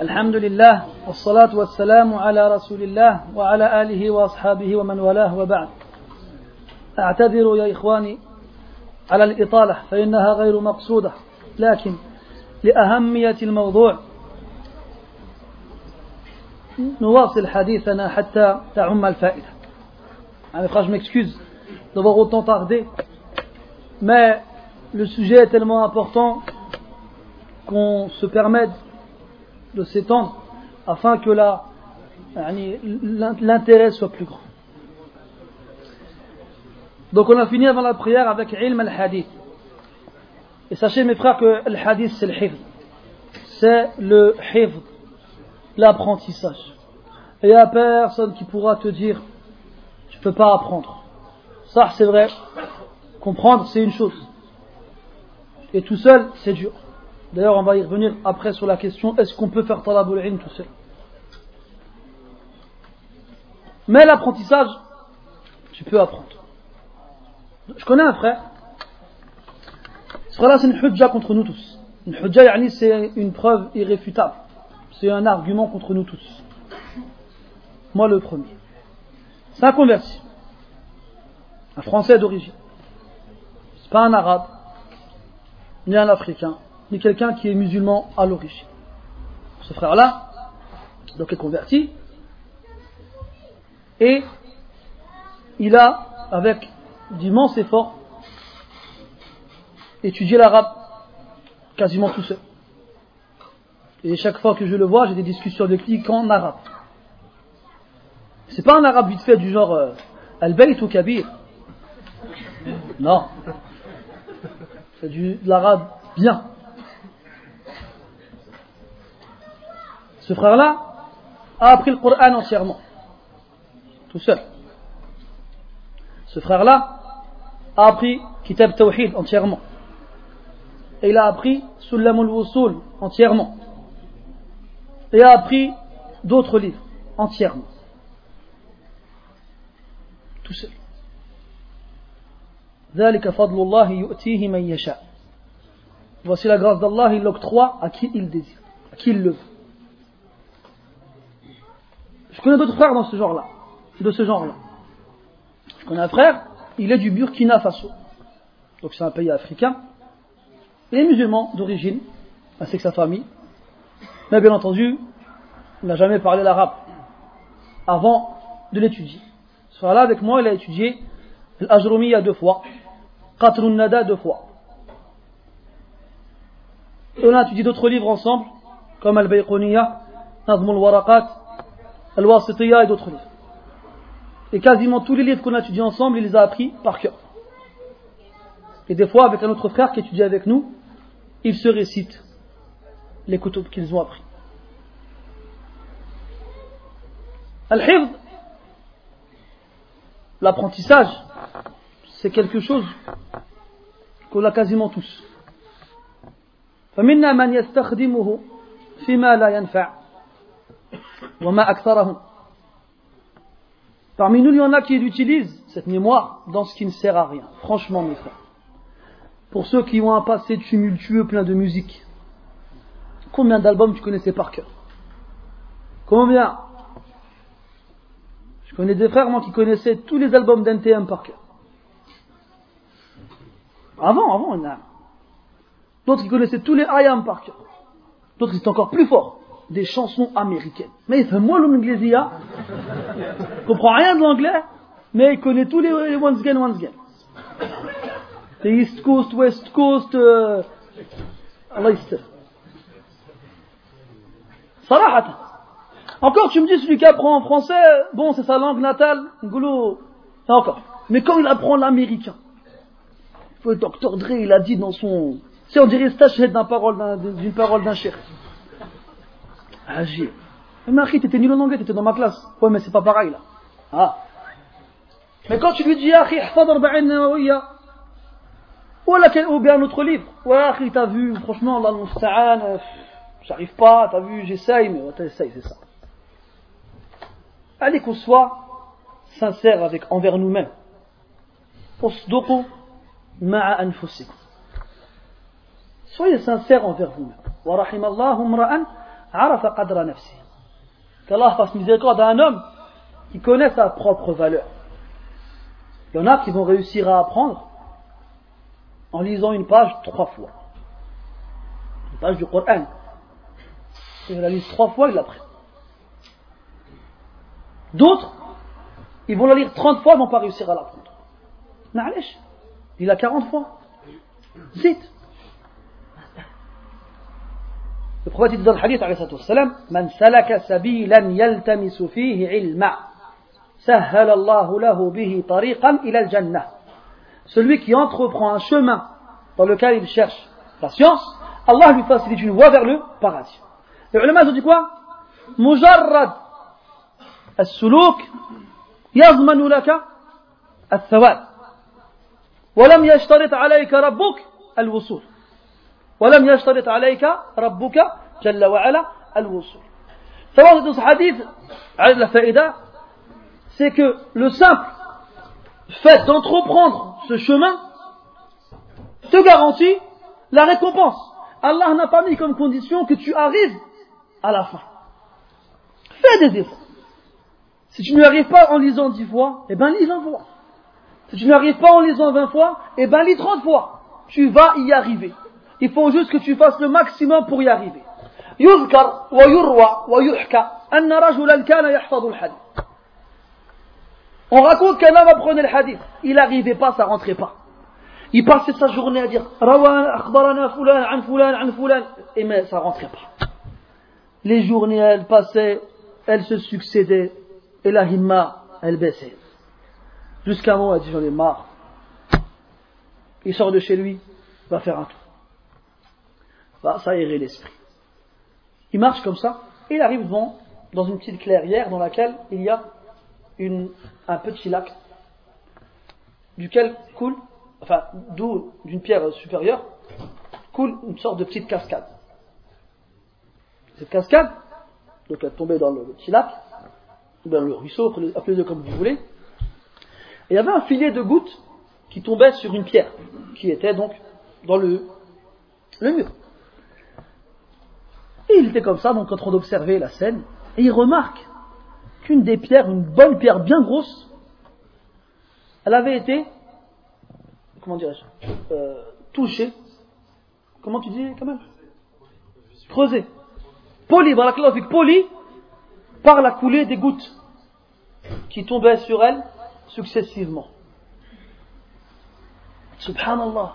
الحمد لله والصلاة والسلام على رسول الله وعلى آله وأصحابه ومن والاه وبعد أعتذر يا إخواني على الإطالة فإنها غير مقصودة لكن لأهمية الموضوع نواصل حديثنا حتى تعم الفائدة يعني je m'excuse d'avoir autant tardé mais le sujet est tellement important qu'on se permette de s'étendre afin que l'intérêt soit plus grand. Donc on a fini avant la prière avec ilm al-hadith. Et sachez mes frères que le hadith c'est le hifd. C'est le hifd, l'apprentissage. Et il n'y a personne qui pourra te dire tu ne peux pas apprendre. Ça c'est vrai. Comprendre c'est une chose. Et tout seul c'est dur. D'ailleurs, on va y revenir après sur la question est-ce qu'on peut faire talabul tout seul? Mais l'apprentissage, tu peux apprendre. Je connais un frère. Ce frère-là, c'est une hujja contre nous tous. Une hujja, c'est une preuve irréfutable. C'est un argument contre nous tous. Moi, le premier. C'est un converti. Un français d'origine. C'est pas un arabe, ni un africain ni quelqu'un qui est musulman à l'origine. Ce frère-là, donc est converti, et il a, avec d'immenses efforts, étudié l'arabe quasiment tout seul. Et chaque fois que je le vois, j'ai des discussions avec lui qu'en arabe. C'est pas un arabe vite fait du genre euh, Al-Bayt ou Kabir. Non. C'est de l'arabe bien. Ce frère-là a appris le Coran entièrement, tout seul. Ce frère-là a appris Kitab Tawhid entièrement. Et il a appris Sulam al-Wusul entièrement. Et a appris d'autres livres entièrement. Tout seul. Voici la grâce d'Allah, il l'octroie à qui il désire, à qui il le veut. Je connais d'autres frères dans ce genre-là, de ce genre-là. Je connais un frère, il est du Burkina Faso. Donc c'est un pays africain. Il est musulman d'origine, ainsi que sa famille. Mais bien entendu, il n'a jamais parlé l'arabe avant de l'étudier. Ce frère-là, avec moi, il a étudié l'Ajrumiya deux fois, Qatrun Nada deux fois. Et on a étudié d'autres livres ensemble, comme Al-Bayquniya, Nazm al-Waraqat, Al-Wasitiyya et d'autres livres. Et quasiment tous les livres qu'on a étudiés ensemble, il les a appris par cœur. Et des fois, avec un autre frère qui étudie avec nous, il se récite les couteaux qu'ils ont appris. Al-Hifd, l'apprentissage, c'est quelque chose qu'on a quasiment tous. فمنا من يستخدمه فيما لا ينفع Parmi nous, il y en a qui utilisent cette mémoire dans ce qui ne sert à rien. Franchement, mes frères. Pour ceux qui ont un passé tumultueux plein de musique, combien d'albums tu connaissais par cœur? Combien? Je connais des frères, moi, qui connaissaient tous les albums d'NTM par cœur. Avant, avant, il y en a. D'autres qui connaissaient tous les IAM par cœur. D'autres qui étaient encore plus forts des chansons américaines. Mais il fait moi l'anglais, il comprend rien de l'anglais, mais il connaît tous les, once again, once again. C'est East Coast, West Coast, euh, Allah Sarahata. Encore, tu me dis, celui qui apprend en français, bon, c'est sa langue natale, goulot, encore. Mais quand il apprend l'américain, le docteur Dre, il a dit dans son, si on dirait stage d'une parole d'un chef. Agir. Mais tu t'étais nul en anglais, t'étais dans ma classe. Ouais, mais c'est pas pareil là. Ah. Mais quand tu lui dis, Akhi, ou bien un autre livre. Ouais, Akhi, t'as vu, franchement, Allah musta'an, euh, j'arrive pas, t'as vu, j'essaye, mais t'essayes, c'est ça. Allez qu'on soit sincère avec, envers nous-mêmes. Soyez sincères envers vous-même. Qu'Allah fasse miséricorde à un homme qui connaît sa propre valeur. Il y en a qui vont réussir à apprendre en lisant une page trois fois. Une page du Coran. Ils la lisent trois fois, ils l'apprennent. D'autres, ils vont la lire 30 fois, ils ne vont pas réussir à l'apprendre. Il a 40 fois. Zit. Le prophète dit dans le hadith, Man salaka sabilan yaltamisu fihi ilma, sahhala Allahu lahu bihi tariqan ila al-jannah. Celui qui entreprend un chemin dans lequel il cherche la science, Allah lui facilite une voie vers le paradis. Les ulama ont dit quoi مجرد السلوك يضمن الثواب ولم يشترط عليك ربك الوصول ولم يشترط عليك ربك جل وعلا الوصول سواء dans ce hadith la faïda c'est que le simple fait d'entreprendre ce chemin te garantit la récompense. Allah n'a pas mis comme condition que tu arrives à la fin. Fais des efforts. Si tu n'y arrives pas en lisant dix fois, eh ben lis vingt fois. Si tu n'y arrives pas en lisant vingt fois, eh ben lis trente fois. Tu vas y arriver. Il faut juste que tu fasses le maximum pour y arriver. On raconte qu'un homme apprenait le hadith. Il n'arrivait pas, ça rentrait pas. Il passait sa journée à dire et mais ça rentrait pas. Les journées, elles passaient, elles se succédaient, et la himma, elle baissait. Jusqu'à un moment, elle dit J'en ai marre. Il sort de chez lui, va faire un tour. Va s'aérer l'esprit. Il marche comme ça, et il arrive devant, dans une petite clairière dans laquelle il y a un petit lac, duquel coule enfin, d'où d'une pierre supérieure, coule une sorte de petite cascade. Cette cascade, donc elle tombait dans le, petit lac, dans le ruisseau, appelez-le comme vous voulez, et il y avait un filet de gouttes qui tombait sur une pierre, qui était donc dans le mur. Et il était comme ça, donc en train d'observer la scène, et il remarque qu'une des pierres, une bonne pierre bien grosse, elle avait été comment dirais-je, euh, touché, comment tu dis quand même Creusé. Poli, poli par la coulée des gouttes qui tombaient sur elle successivement. Subhanallah.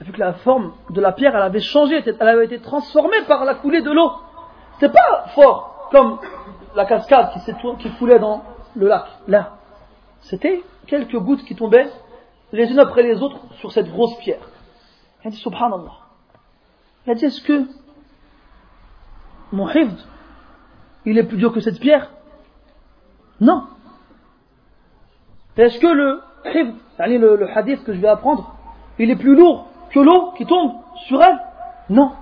Vu que la forme de la pierre, elle avait changé, elle avait été transformée par la coulée de l'eau. C'est pas fort comme la cascade qui, qui coulait dans le lac. Là, c'était quelques gouttes qui tombaient les unes après les autres sur cette grosse pierre. Il a dit Subhanallah. Il a dit Est-ce que mon hifd, il est plus dur que cette pierre? Non. Est-ce que le hifd, le, le hadith que je vais apprendre, il est plus lourd que l'eau qui tombe sur elle Non.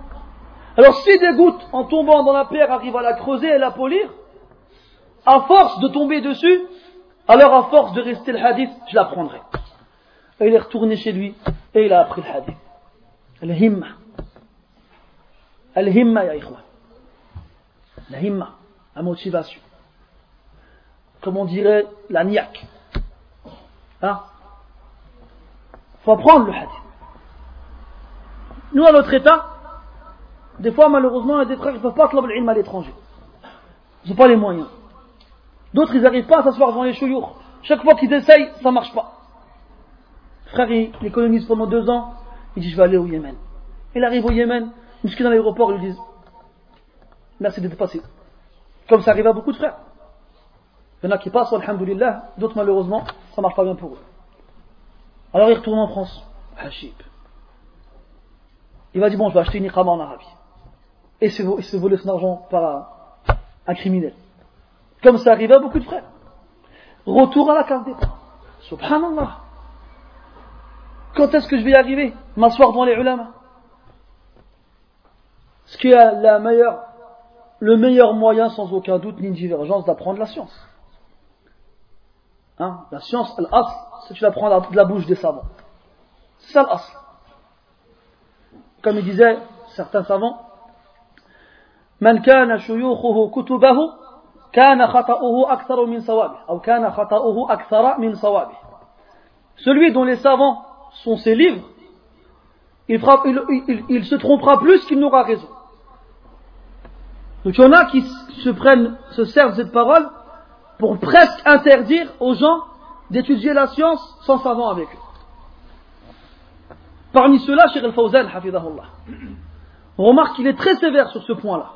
Alors si des gouttes en tombant dans la pierre arrivent à la creuser et la polir, à force de tomber dessus, alors à force de rester le hadith, je l'apprendrai. Et il est retourné chez lui et il a appris le hadith. Al-himma. Al-himma, ya ikhwan. La himma, la motivation. Comme on dirait la niaque. Hein? faut apprendre le hadith. Nous, à notre état, des fois, malheureusement, il y a des frères qui ne peuvent pas club l'ilm à l'étranger. Ils n'ont pas les moyens. D'autres, ils n'arrivent pas à s'asseoir devant les chouyours. Chaque fois qu'ils essayent, ça ne marche pas frère, il, pendant deux ans, il dit je vais aller au Yémen. Il arrive au Yémen, jusqu'à dans l'aéroport, ils lui disent merci d'être passé. Comme ça arrive à beaucoup de frères. Il y en a qui passent, alhamdoulilah, d'autres malheureusement, ça marche pas bien pour eux. Alors il retourne en France, Hachib. Il va dire bon, je vais acheter une en Arabie. Et se, se voler son argent par un, criminel. Comme ça arrive à beaucoup de frères. Retour à la carte. Subhanallah. Quand est-ce que je vais y arriver? M'asseoir devant les ulama. Ce qui est la meilleure, le meilleur moyen, sans aucun doute ni une divergence, d'apprendre la science. Hein? La science, l'as, c'est tu l'apprends de la bouche des savants. C'est ça l'as comme il disait certains savants, من كان شيوخه كتبه كان خطأه أكثر من صوابه أو كان خطأه أكثر من صوابه Celui dont les savants sont ses livres, il, fera, il, il, il se trompera plus qu'il n'aura raison. Donc il y en a qui se prennent, se servent de cette parole pour presque interdire aux gens d'étudier la science sans savant avec eux. Parmi ceux-là, Cheikh Al-Fawzan, on remarque qu'il est très sévère sur ce point-là.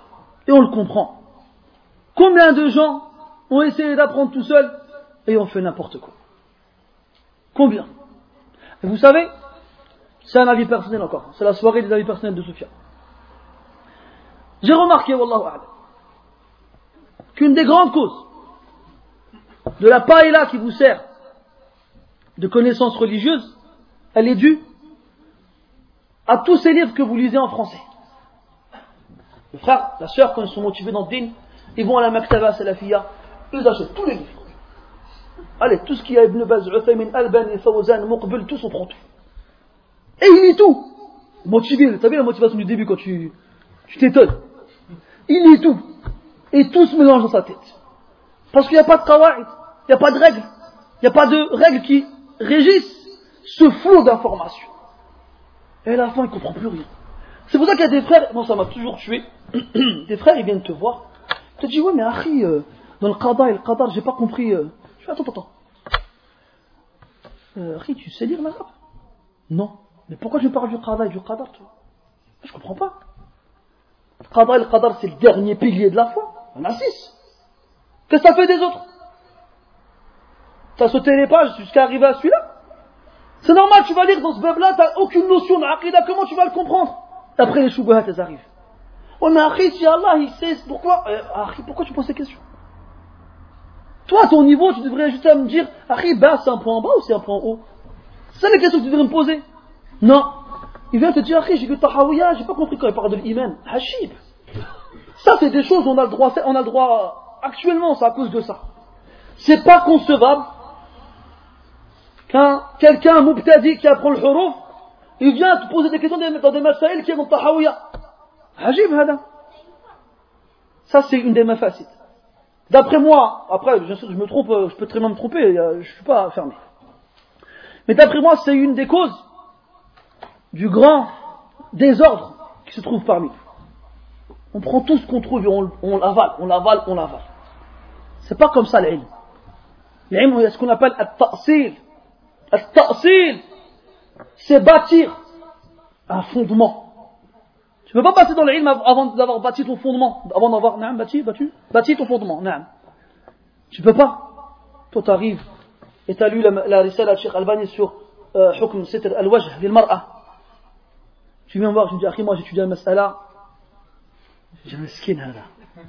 Et on le comprend. Combien de gens ont essayé d'apprendre tout seul et ont fait n'importe quoi? Combien? Et vous savez, c'est un avis personnel encore. C'est la soirée des avis personnels de Sophia. J'ai remarqué, Wallahu qu'une des grandes causes de la paella qui vous sert de connaissances religieuses, elle est due à tous ces livres que vous lisez en français. Le frère, la soeur, quand ils sont motivés dans le ils vont à la Maktaba Salafia, ils achètent tous les livres. Allez, tout ce qu'il y a Ibn Baz, Uthaymin, Albani, Fawzan, Muqbil, tous on prend tout. Et il lit tout. Motivé, as vu la motivation du début quand tu t'étonnes. Il lit tout. Et tout se mélange dans sa tête. Parce qu'il n'y a pas de qawa'id, il n'y a pas de règles. Il n'y a pas de règles qui régissent ce flot d'informations. Et à la fin, il ne comprend plus rien. C'est pour ça qu'il y a des frères, moi ça m'a toujours tué, des frères ils viennent te voir, tu te dis ouais mais Akhi, euh, dans le qada et le qadar j'ai pas compris, euh. je fais attends, attends, euh, tu sais lire l'arabe? Non, mais pourquoi je parle du qada et du qadar toi? Je comprends pas. Le qada et le qadar c'est le dernier pilier de la foi, on a six. Qu'est-ce que ça fait des autres? T'as sauté les pages jusqu'à arriver à celui-là? C'est normal, tu vas lire dans ce bab-là, t'as aucune notion d'aqidah, comment tu vas le comprendre après les choubahats, elles arrivent. Oh, mais Akhi, si Allah, il sait pourquoi, euh, pourquoi tu poses ces questions Toi, à ton niveau, tu devrais juste me dire, Akhi, bah, c'est un point en bas ou c'est un point en haut C'est les questions que tu devrais me poser. Non. Il vient te dire, Akhi, j'ai vu Tahawiya, j'ai pas compris quand il parle de l'iman. Hachib. Ça, c'est des choses, on a le droit, on a le droit, actuellement, c'est à cause de ça. C'est pas concevable qu'un, quelqu'un, un moubtadi qui apprend le huruf, il vient te poser des questions dans des masaïl qui est dans Tahawiya. Ajib, hada. Ça, c'est une des mafasid. D'après moi, après, bien sûr, je me trompe, je peux très bien me tromper, je ne suis pas fermé. Mais d'après moi, c'est une des causes du grand désordre qui se trouve parmi nous. On prend tout ce qu'on trouve et on, on l'avale, on l'avale, on l'avale. C'est pas comme ça l'ilm. L'ilm, il y a ce qu'on appelle at-ta'sil. C'est bâtir un fondement. Tu ne peux pas passer dans l'ilm avant d'avoir bâti ton fondement, avant d'avoir bâti, bâti, bâti ton fondement. Tu peux pas. Toi, tu arrives et tu as lu la, la risala de Cheikh Albani sur euh, Hukm Sitr al-Wajh lil-Mar'a. Tu viens voir, je me dis, Akhi, moi j'étudie la mas'ala. J'ai miskin, là.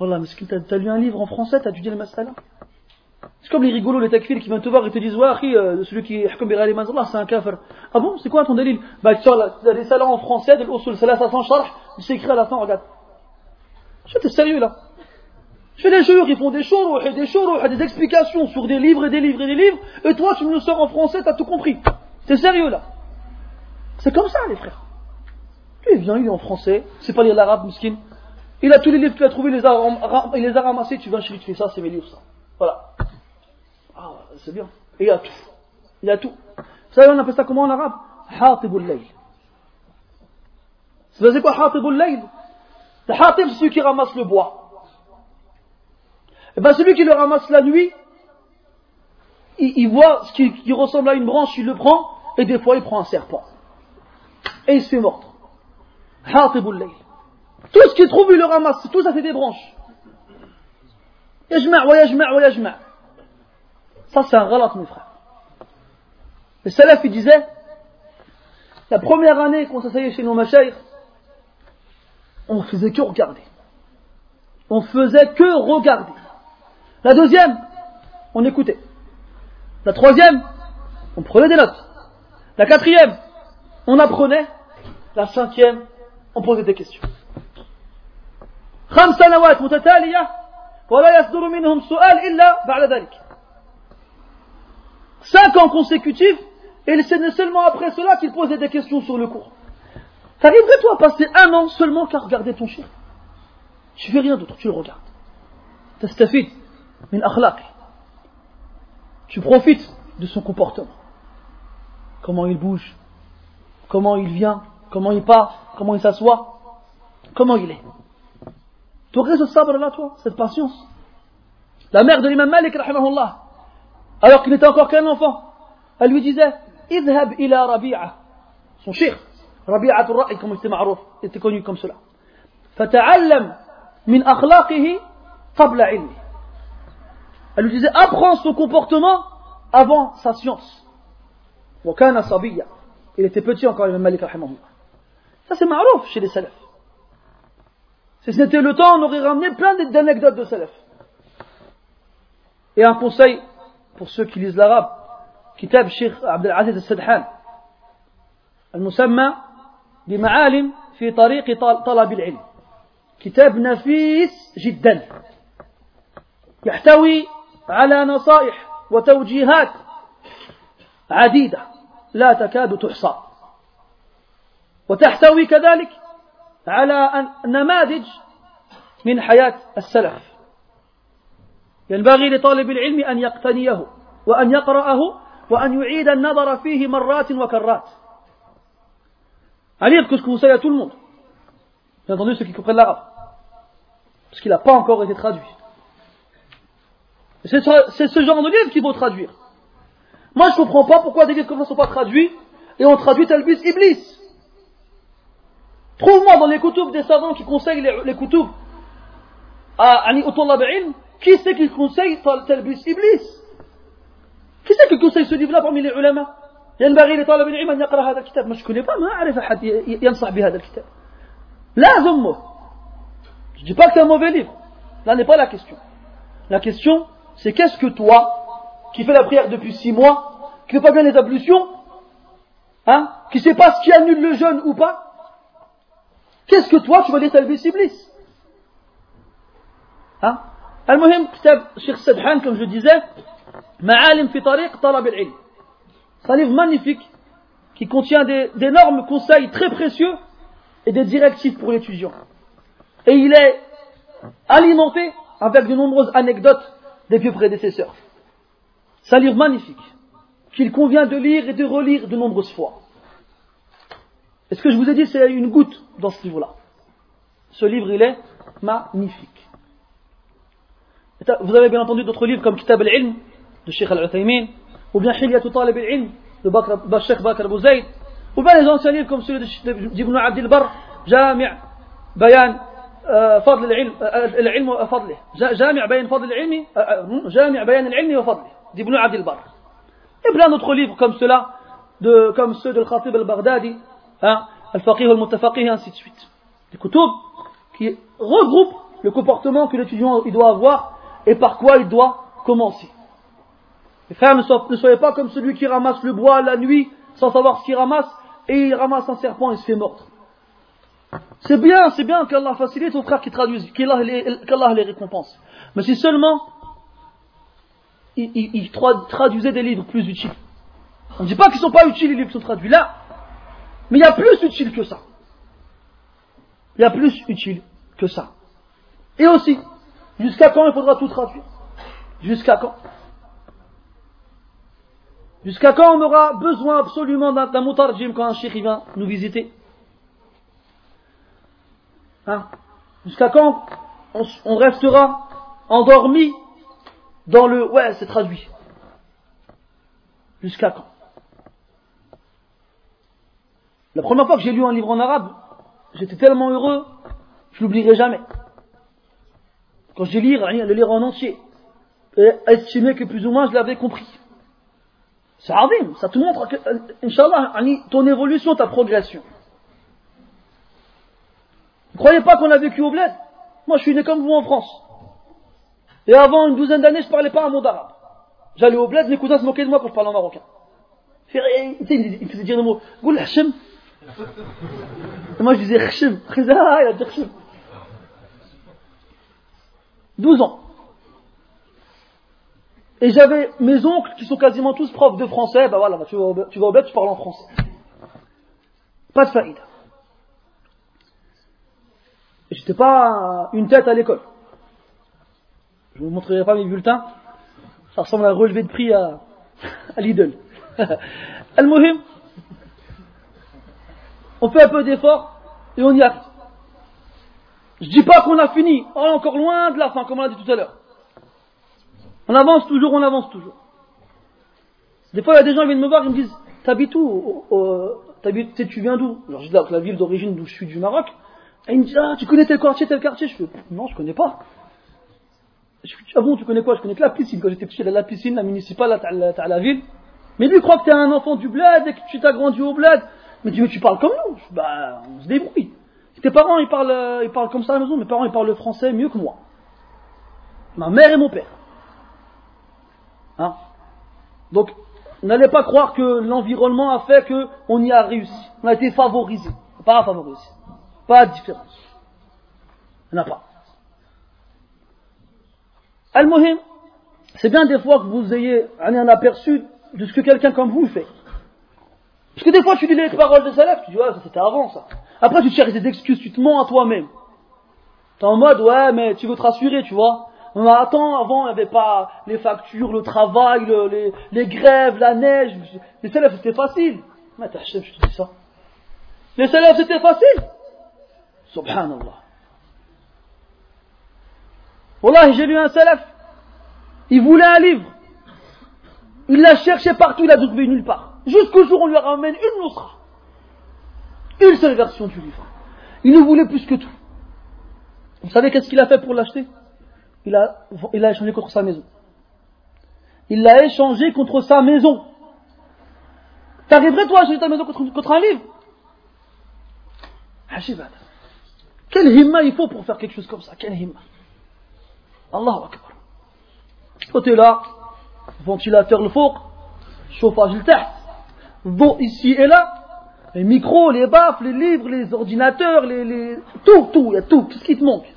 Wallah, miskin, t'as lu un livre en français, t'as étudié la mas'ala? C'est comme les rigolos, les takfir qui viennent te voir et te disent, ouais, euh, celui qui est c'est un kafir. Ah bon, c'est quoi ton délire Bah, tu as des salons en français, de l'usul salasa sans charge, c'est écrit à la fin, regarde. Je t'es sérieux là Je fais des jours, ils font des choses, et des choses, des explications sur des livres et des livres et des livres, et toi tu me le sors en français, t'as tout compris. T'es sérieux là C'est comme ça les frères. Il vient, il est en français, c'est pas lire l'arabe, miskin. Il a tous les livres tu as trouvés, il les a, il les a ramassés, tu viens chez lui, tu fais ça, c'est mes livres ça. Voilà. Ah, c'est bien. Et il y a tout. Il y a tout. Vous savez, on appelle ça comment en arabe? Hatibul Layl. C'est quoi Hatibul Layl? Le Hatib, c'est celui qui ramasse le bois. Et eh bien celui qui le ramasse la nuit, il, voit ce qui, qui, ressemble à une branche, il le prend, et des fois il prend un serpent. Et il se fait mordre. Hatibul Layl. Tout ce qu'il trouve, il le ramasse. Tout ça, c'est des branches. يجمع ويجمع ويجمع ça, c'est un galat, mes frères. Le salaf, il disait, la première année qu'on s'asseyait chez nos machaïrs, on faisait que regarder. On faisait que regarder. La deuxième, on écoutait. La troisième, on prenait des notes. La quatrième, on apprenait. La cinquième, on posait des questions. خمس سنوات متتالية ولا يصدر منهم سؤال إلا بعد ذلك Cinq ans consécutifs, et c'est seulement après cela qu'il posait des questions sur le cours. T'arriverais toi à passer un an seulement qu'à regarder ton chien Tu fais rien d'autre, tu le regardes. Tastafid min akhlaq. Tu profites de son comportement. Comment il bouge, comment il vient, comment il part, comment il s'assoit, comment il est. T'aurais ce sabre-là, toi, cette patience. La mère de l'imam Malik, rahimahullah, alors qu'il n'était encore qu'un enfant, elle lui disait Idhab ila Rabi'a, son shir, Rabi'a al-Ra'i, comme il était marouf, était connu comme cela. Fata'allam min akhlaqihi qabla ilmi. Elle lui disait Apprends son comportement avant sa science. Wa sabiya. Il était petit encore, l'imam Malik, rahimahullah. Ça, c'est marouf chez les salafs. Si c'était le temps, on aurait ramené plein d'anecdotes de salaf. Et un conseil pour ceux qui lisent l'arabe, كتاب الشيخ عبد العزيز السدحان المسمى بمعالم في طريق طلب العلم كتاب نفيس جدا يحتوي على نصائح وتوجيهات عديدة لا تكاد تحصى وتحتوي كذلك على نماذج من حياة السلف ينبغي لطالب العلم أن يقتنيه وأن يقرأه وأن يعيد النظر فيه مرات وكرات Un livre que je conseille à tout le monde. Bien entendu, ceux qui comprennent l'arabe. Parce qu'il n'a pas encore été traduit. C'est ce genre de livre qu'il faut traduire. Moi, je ne comprends pas pourquoi des livres comme ça ne sont pas traduits et on traduit Talbis Iblis. Trouve-moi dans les koutoubs des savants qui conseillent les, les koutoubs à Utullah ilm, qui c'est qui conseille Talbis Iblis Qui c'est qui conseille ce livre-là parmi les ulama ينبغي لطالب العلم أن يقرأ هذا الكتاب مش كوني pas ما أعرف أحد ينصح بهذا الكتاب لا ذمه je dis pas que c'est un mauvais livre là n'est pas la question la question c'est qu'est-ce que toi qui fais la prière depuis six mois qui ne fait pas bien les ablutions hein, qui ne sait pas ce qui annule le jeûne ou pas Qu'est-ce que toi tu vas lire Talbis Iblis hein المهم كتاب Cheikh Sadhan comme je disais معالم في طريق طلب العلم c'est un livre magnifique qui contient d'énormes conseils très précieux et des directives pour l'étudiant et il est alimenté avec de nombreuses anecdotes des vieux prédécesseurs c'est un livre magnifique qu'il convient de lire et de relire de nombreuses fois et ce que je vous ai dit, c'est une goutte dans ce livre-là. Ce livre, il est magnifique. Vous avez bien entendu d'autres livres comme Kitab al-Ilm de Sheikh al-Uthaymin, ou bien Hilyatu Talib al-Ilm de Sheikh Bakr Abu Zayd, ou bien les anciens livres comme celui d'Ibn Abdel Bar, Jami' Bayan فضل العلم العلم وفضله جامع بيان فضل العلم جامع بيان العلم وفضله d'Ibn Abdel Bar et plein d'autres livres comme cela de, comme ceux de Khatib al-Baghdadi hein, Al-Faqih al-Mutafaqih, et ainsi de suite. Des kutub qui regroupent le comportement que l'étudiant doit avoir et par quoi il doit commencer. Les frères, ne, soyez pas comme celui qui ramasse le bois la nuit sans savoir ce qu'il ramasse et il ramasse un serpent et se fait mordre. C'est bien, c'est bien qu'Allah facilite aux frères qui traduisent, qu'Allah les, récompense. Mais si seulement ils, traduisaient des livres plus utiles. On ne dit pas qu'ils ne sont pas utiles les livres sont traduits là, mais il y a plus utile que ça. Il y a plus utile que ça. Et aussi, jusqu'à quand il faudra tout traduire? Jusqu'à quand? Jusqu'à quand on aura besoin absolument d'un mutarjim quand un cheikh vient nous visiter? Hein? Jusqu'à quand on, restera endormi dans le ouais c'est traduit. Jusqu'à quand? La première fois que j'ai lu un livre en arabe, j'étais tellement heureux, je l'oublierai jamais. Quand j'ai lu le lire en entier, et estimé que plus ou moins je l'avais compris. C'est ardim, ça te montre que, Inch'Allah, ton évolution, ta progression. Ne croyez pas qu'on a vécu au bled? Moi, je suis né comme vous en France. Et avant une douzaine d'années, je ne parlais pas un mot d'arabe. J'allais au bled, mes cousins se moquaient de moi quand je parlais en marocain. Il me faisait dire le mot, Goul Hachem, et moi je disais Khshim. il a dit Khshim. 12 ans. Et j'avais mes oncles qui sont quasiment tous profs de français, bah voilà, tu vas au, tu, vas au tu parles en français. Pas de faïda. J'étais pas une tête à l'école. Je vous montrerai pas mes bulletins. Ça ressemble à un relevé de prix à, à Lidl. Al-Muhim, on fait un peu d'effort et on y arrive. Je dis pas qu'on a fini, on est encore loin de la fin, comme on l'a dit tout à l'heure. On avance toujours, on avance toujours. Des fois, il y a des gens qui viennent me voir, ils me disent, t'habites où? Tu viens d'où? Alors je dis la ville d'origine d'où je suis du Maroc. Et il me dit, ah, tu connais tel quartier, tel quartier? Je fais, non, je connais pas. Je ah bon, tu connais quoi? Je connais que la piscine. Quand j'étais petit, la piscine, la municipale, à la ville. Mais lui, il croit que tu es un enfant du bled et que tu t'as grandi au bled. Mais tu, parles comme nous? Bah, on se débrouille. Tes parents, ils parlent, euh, ils parlent comme ça à la maison. Mes parents, ils parlent le français mieux que moi. Ma mère et mon père. Hein? Donc, n'allez pas croire que l'environnement a fait qu'on y a réussi. On a été favorisé. Pas favorisé. Pas de différence. Il n'y en a pas. Al-Muhim, c'est bien des fois que vous ayez un aperçu de ce que quelqu'un comme vous fait. Parce que des fois, tu lis les paroles de Salaf, tu dis, ouais, ça c'était avant ça. Après, tu cherches des excuses, tu te mens à toi-même. T'es en mode, ouais, mais tu veux te rassurer, tu vois. Mais attends, avant, il n'y avait pas les factures, le travail, les, grèves, la neige. Les Salaf, c'était facile. Mais t'as je te dis ça. Les Salaf, c'était facile. Subhanallah. Wallah, j'ai lu un Salaf. Il voulait un livre. Il l'a cherché partout, il l'a trouvé nulle part. Jusqu'au jour où on lui ramène une nusra. Une seule version du livre. Il ne voulait plus que tout. Vous savez qu'est-ce qu'il a fait pour l'acheter? Il a, il échangé contre sa maison. Il l'a échangé contre sa maison. T'arriverais toi à échanger ta maison contre, un livre? Hajibad. Quel himma il faut pour faire quelque chose comme ça Quel himma Allahu Akbar. Toi là, ventilateur le four, chauffage le tête, dos ici et là, les micros, les baffes, les livres, les ordinateurs, les, les... tout, tout, il y a tout, tout ce qui te manque.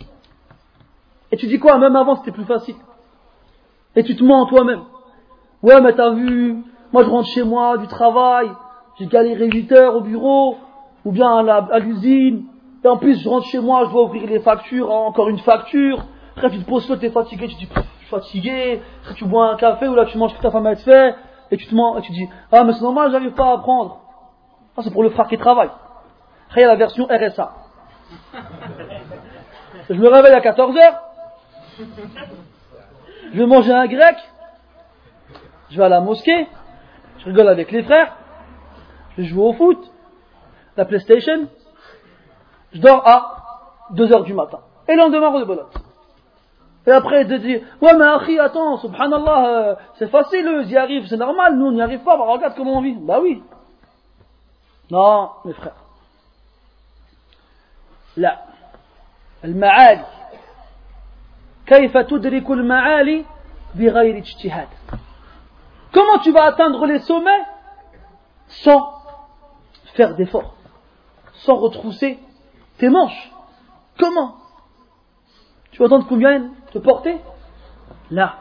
Et tu dis quoi Même avant c'était plus facile. Et tu te mens en toi-même. Ouais mais t'as vu, moi je rentre chez moi du travail, j'ai galéré 8 heures au bureau, ou bien à l'usine, et en plus je rentre chez moi, je dois ouvrir les factures, encore une facture, après tu te poses là, t'es fatigué, tu dis fatigué, tu bois un café ou là tu manges ce que ta femme a fait, et tu te mens, tu dis, ah mais c'est normal, j'arrive pas à apprendre. Ah, c'est pour le frère qui travaille. A la version RSA. Je me réveille à 14h, je vais manger un grec, je vais à la mosquée, je rigole avec les frères, je joue au foot, la PlayStation, je dors à 2h du matin. Et le lendemain, rebolote. Et après, de dire, ouais, mais Akhi, attends, subhanallah, euh, c'est facile, eux, ils y arrivent, c'est normal, nous, on n'y arrive pas, bah, regarde comment on vit. Bah oui. Non, mes frères. Là. المعالي كيف تدرك المعالي بغير اجتهاد Comment tu vas atteindre les sommets sans faire d'efforts, sans retrousser tes manches Comment Tu vas attendre combien Te porter Là.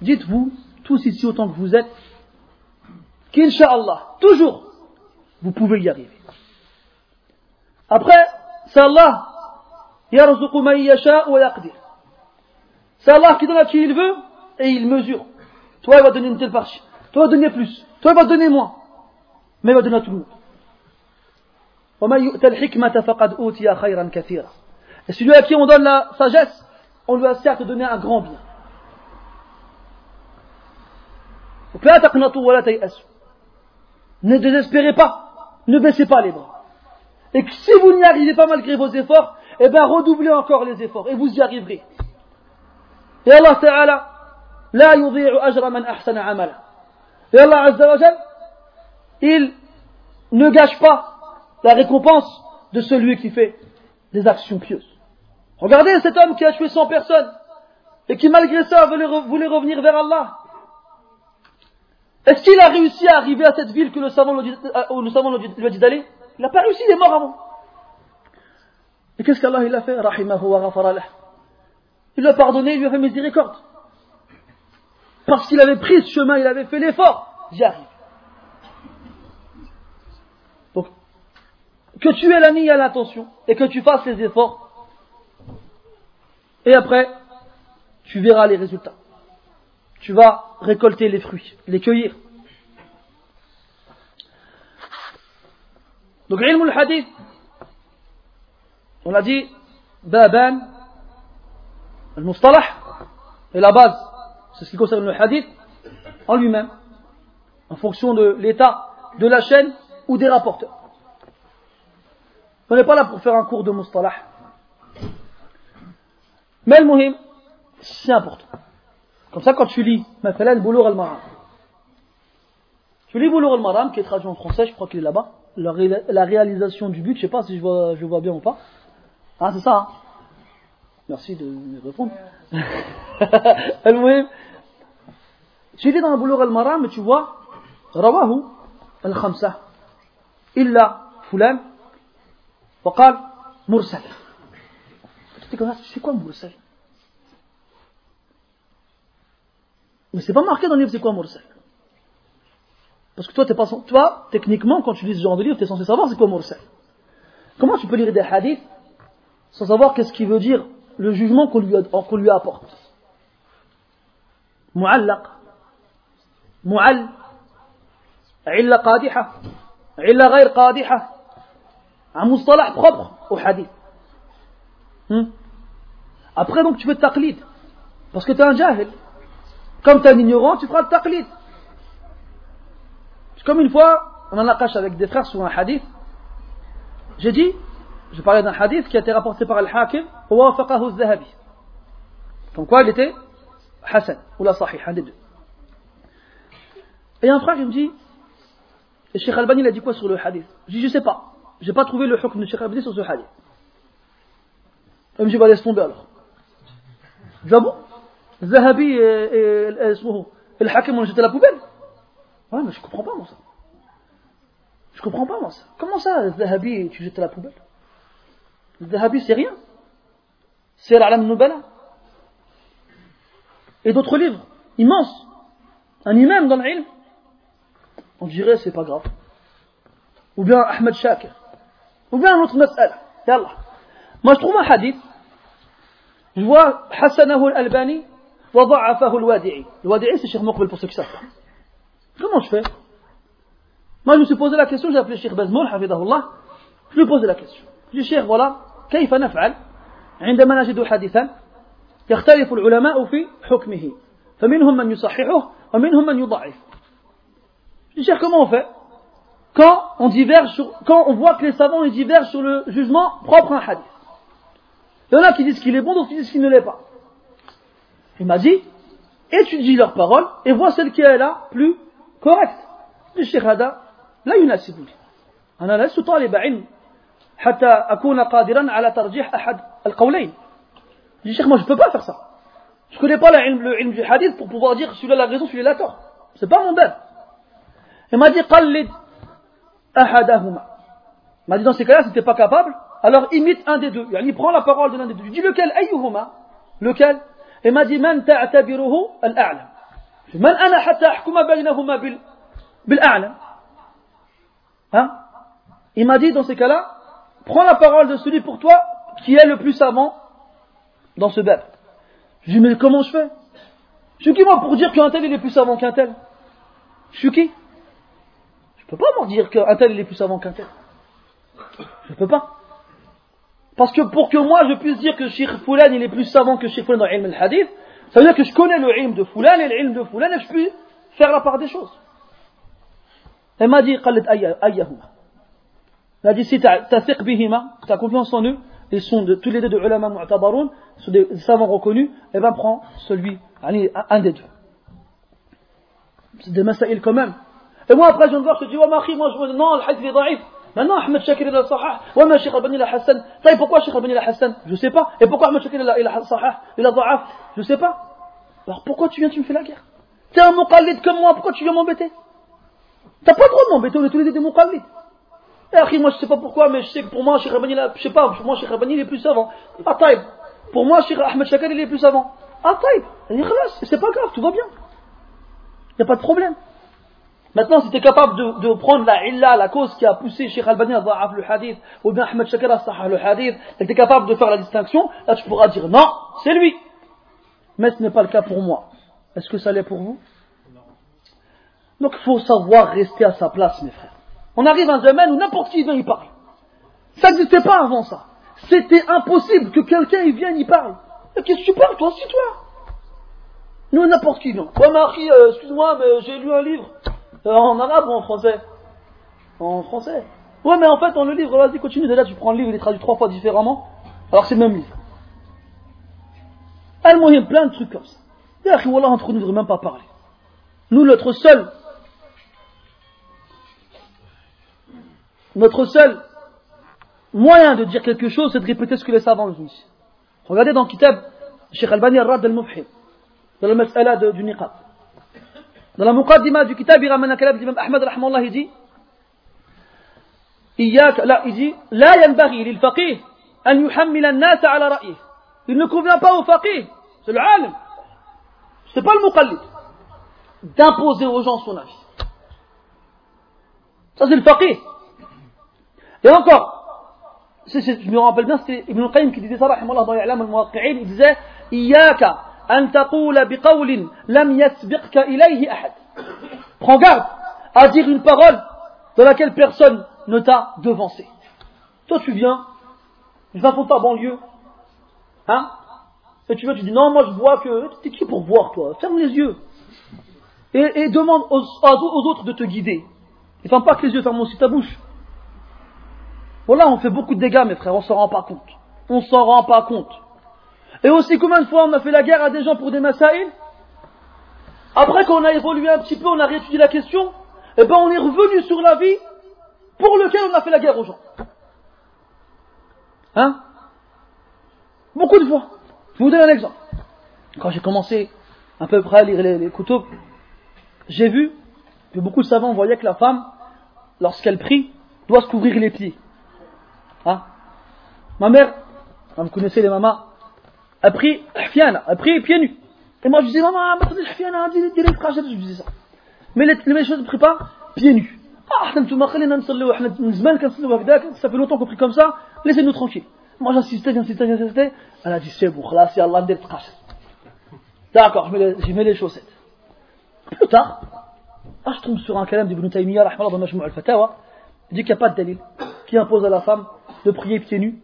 Dites-vous, tous ici autant que vous êtes, qu'Inch'Allah, toujours, vous pouvez y arriver. Après, c'est Allah, c'est Allah qui donne à qui il veut et il mesure. Toi, il va donner une telle partie. Toi, il va donner plus. Toi, il va donner moins. Mais il va donner à tout le monde. Et celui à qui on donne la sagesse, on lui a certes donné un grand bien. Ne désespérez pas, ne baissez pas les bras. Et que si vous n'y arrivez pas malgré vos efforts, eh bien redoublez encore les efforts et vous y arriverez. Et Allah Ta'ala, la amala. Allah Azza wa il ne gâche pas la récompense de celui qui fait des actions pieuses. Regardez cet homme qui a tué 100 personnes et qui malgré ça voulait, revenir vers Allah. Est-ce qu'il a réussi à arriver à cette ville que le savant lui a dit d'aller? Il n'a pas réussi, il est mort avant. Et qu'est-ce qu'Allah il a fait? Il l'a pardonné, il lui a fait miséricorde. Parce qu'il avait pris ce chemin, il avait fait l'effort. J'y arrive. Donc, que tu aies la à l'intention et que tu fasses les efforts. Et après, tu verras les résultats. Tu vas récolter les fruits, les cueillir. Donc, ilm al-hadith, on a dit, baban, al-mustalah, et la base, c'est ce qui concerne le hadith, en lui-même, en fonction de l'état de la chaîne ou des rapporteurs. On n'est pas là pour faire un cours de mustalah. Mais le muhim, c'est important. Comme ça, quand tu lis, مثلا Boulour al-Maram, tu lis Boulour al-Maram, qui est traduit en français, je crois qu'il est là-bas, la, réalisation du but, je sais pas si je vois, je vois bien ou pas. Ah, c'est ça, hein Merci de me répondre. al tu lis dans Boulour al-Maram, et tu vois, Rawahu al-Khamsa, illa fulan, وقال مرسل c'est quoi mursal Mais c'est pas marqué dans le livre c'est quoi Mursal. Parce que toi, t'es pas, toi, techniquement, quand tu lis ce genre de livre, tu es censé savoir c'est quoi Mursal. Comment tu peux lire des hadiths sans savoir qu'est-ce qui veut dire le jugement qu'on lui, apporte? Mu'allaq. Mu'all. Illa qadiha. Illa ghayr qadiha. Un mustalah propre au hadith. Hmm. Après, donc, tu veux taqlid. Parce que tu es un jahil. Comme tu es un ignorant, tu feras le taqlid. Comme une fois, on en a caché avec des frères sur un hadith. J'ai dit, je parlais d'un hadith qui a été rapporté par Al-Hakim, al Zahabi. Comme quoi il était Hassan, ou la Sahih, un des deux. Et un frère, il me dit, et Sheikh Albani, il a dit quoi sur le hadith? Je dis, je sais pas. J'ai pas trouvé le hukm de Cheikh Abdi sur ce hadith. Il me dit, bah laisse tomber alors. Je dis, bon Zahabi et, et, et le hakim ont jeté la poubelle Ouais, mais je comprends pas moi ça. Je comprends pas moi ça. Comment ça, Zahabi, tu jettes la poubelle? Zahabi, c'est rien. C'est l'Alam Nubala. Et d'autres livres, immenses. Un imam dans l'ilm. On dirait, c'est pas grave. Ou bien Ahmed Shakir. Ou bien un autre. Yallah. Moi, je trouve un hadith. Je vois da'afahu al-Wadi'i. Le Wadi'i, c'est Cheikh Moqbel pour ceux qui savent pas. Comment je fais Moi, je me suis posé la question, j'ai appelé Cheikh Bazmoul, hafidahullah. Je lui ai posé la question. Je lui ai dit, Cheikh, voilà, كيف نفعل عندما نجد حديثا يختلف العلماء في حكمه فمنهم من يصححه ومنهم من يضعف. Je lui ai dit, Cheikh, comment on fait quand on diverge sur, quand on voit que les savants ils divergent sur le jugement propre à un hadith. Il y en a qui disent qu'il est bon, d'autres qui disent qu'il ne l'est pas. Il m'a dit, étudie leurs paroles et vois celle qui est la plus correcte. Le Sheikh Hada, لا يناسبني. أنا لست طالب علم حتى أكون قادرا على ترجيح أحد القولين. Je dis, Cheikh, moi je ne peux pas faire ça. Je ne connais pas le ilm du hadith pour pouvoir dire celui-là la raison, celui-là la tort. C'est pas mon bête. Il m'a dit, قلد ahadahuma. Il m'a dit dans ces cas-là, si t'es pas capable, alors imite un des deux. Il prend la parole de l'un des deux. Il dit lequel ayyuhuma Lequel Il m'a dit man al-a'lam. Man ana hatta. Hein? Il m'a dit dans ces cas-là, prends la parole de celui pour toi qui est le plus savant dans ce bab. Je dis mais comment je fais? Je suis qui moi pour dire qu'un tel est plus savant qu'un tel? Je suis qui? Je peux pas m'en dire qu'un tel est plus savant qu'un tel. Je ne peux pas. Parce que pour que moi je puisse dire que Sheikh Foulan il est plus savant que Sheikh Foulan dans l'ilm al-hadith, ça veut dire que je connais le ilm de Foulan et l'ilm de Foulan et je puis faire la part des choses. Elle m'a dit. Elle a dit, si tu as confiance en eux, ils sont de, tous les deux de ulama mu'tabaroun, sont des savants reconnus, eh ben prends celui, un des deux. C'est des masaïl quand même. Et moi, après, je de voir, je te dis, ouais, ma moi, je me dis, non, le hadith est daif. Maintenant, Ahmed Shakir il a sahah. Ouais, mais Sheikh Albani il a Hassan. Taï, pourquoi Sheikh Albani il a Hassan? Je sais pas. Et pourquoi Ahmed Shakir il a, sahah Il a da'af? Je sais pas. Alors pourquoi tu viens, tu me fais la guerre? T'es un muqallid comme moi, pourquoi tu viens m'embêter? T'as pas le droit de m'embêter, on est tous les deux des muqallid. Après, moi, je sais pas pourquoi, mais je sais que pour moi, Sheikh Albani, je sais pas, pour moi, Sheikh il est plus savant. Ah, taïb. Pour moi, Sheikh Ahmed Shakir il est plus savant. Ah, taïb. C'est pas grave, tout va bien. Y a pas de problème. Maintenant, si tu es capable de, prendre la illa, la cause qui a poussé Sheikh Albani à Da'af le hadith, ou bien Ahmed Shakir à le hadith, et tu es capable de faire la distinction, là tu pourras dire non, c'est lui. Mais ce n'est pas le cas pour moi. Est-ce que ça l'est pour vous? Donc il faut savoir rester à sa place, mes frères. On arrive à un domaine où n'importe qui vient y parle. Ça n'existait pas avant ça. C'était impossible que quelqu'un y vienne y parle. Qu'est-ce que tu parles, toi, c'est toi? Nous, n'importe qui vient. Ouais, Marie, euh, excuse-moi, mais j'ai lu un livre. En arabe ou en français? En français. Ouais, mais en fait, dans le livre, vas-y, continue. Déjà, tu prends le livre, il est traduit trois fois différemment. Alors c'est le même livre. al a plein de trucs comme ça. D'ailleurs, Wallah, entre nous, ne devrait même pas parler. Nous, notre seul, notre seul moyen de dire quelque chose, c'est de répéter ce que les savants disent. Regardez dans kitab, Sheikh Albani al-Rad al-Mubhim, dans la mas'ala du niqab. Dans la muqaddima du kitab, il ramène un kalam d'Imam Ahmad, rahmallah, il dit, إياك لا يجي لا ينبغي للفقيه أن يحمل الناس على رأيه il ne convient pas au faqih c'est le alim c'est pas le muqallid d'imposer aux gens son avis ça c'est le faqih et encore je me rappelle bien c'était Ibn Qayyim qui disait ça rahimahullah dans l'I'lam al-Muwaqqi'in il disait إياك أن تقول بقول لم يسبقك إليه أحد prends garde à dire une parole dans laquelle personne ne t'a devancé. Toi, tu viens, ils font ta banlieue, hein Et tu veux, tu dis non, moi je vois que. T'es qui pour voir, toi Ferme les yeux. Et, demande aux, autres de te guider. Et ferme pas que les yeux, ferme aussi ta bouche. Voilà, on fait beaucoup de dégâts, mes frères, on s'en rend pas compte. On s'en rend pas compte. Et aussi, combien de fois on a fait la guerre à des gens pour des masaïls Après qu'on a évolué un petit peu, on a réétudié la question, et eh ben on est revenu sur la vie pour lequel on a fait la guerre aux gens. Hein Beaucoup de fois. Je vous donne un exemple. Quand j'ai commencé à peu près à lire les, les j'ai vu que beaucoup de savants voyaient que la femme, lorsqu'elle prie, doit se couvrir les pieds. Hein Ma mère, vous connaissez les mamans, elle prie, elle prie pieds nus. Et moi je disais, maman, je disais ça. Mais les, les choses ne prient pas pieds nus. Ah, ça fait longtemps qu'on prie comme ça, laissez-nous tranquilles. Moi j'insistais, j'insistais, j'insistais. Elle a dit c'est bon, là c'est Allah D'accord, je mets, les, je mets les chaussettes. Plus tard, ah, je tombe sur un kalam d'Ibn Taymiyyah, dans Majmou al-Fatawa, il dit qu'il n'y a pas de dalil qui impose à la femme de prier pieds nus.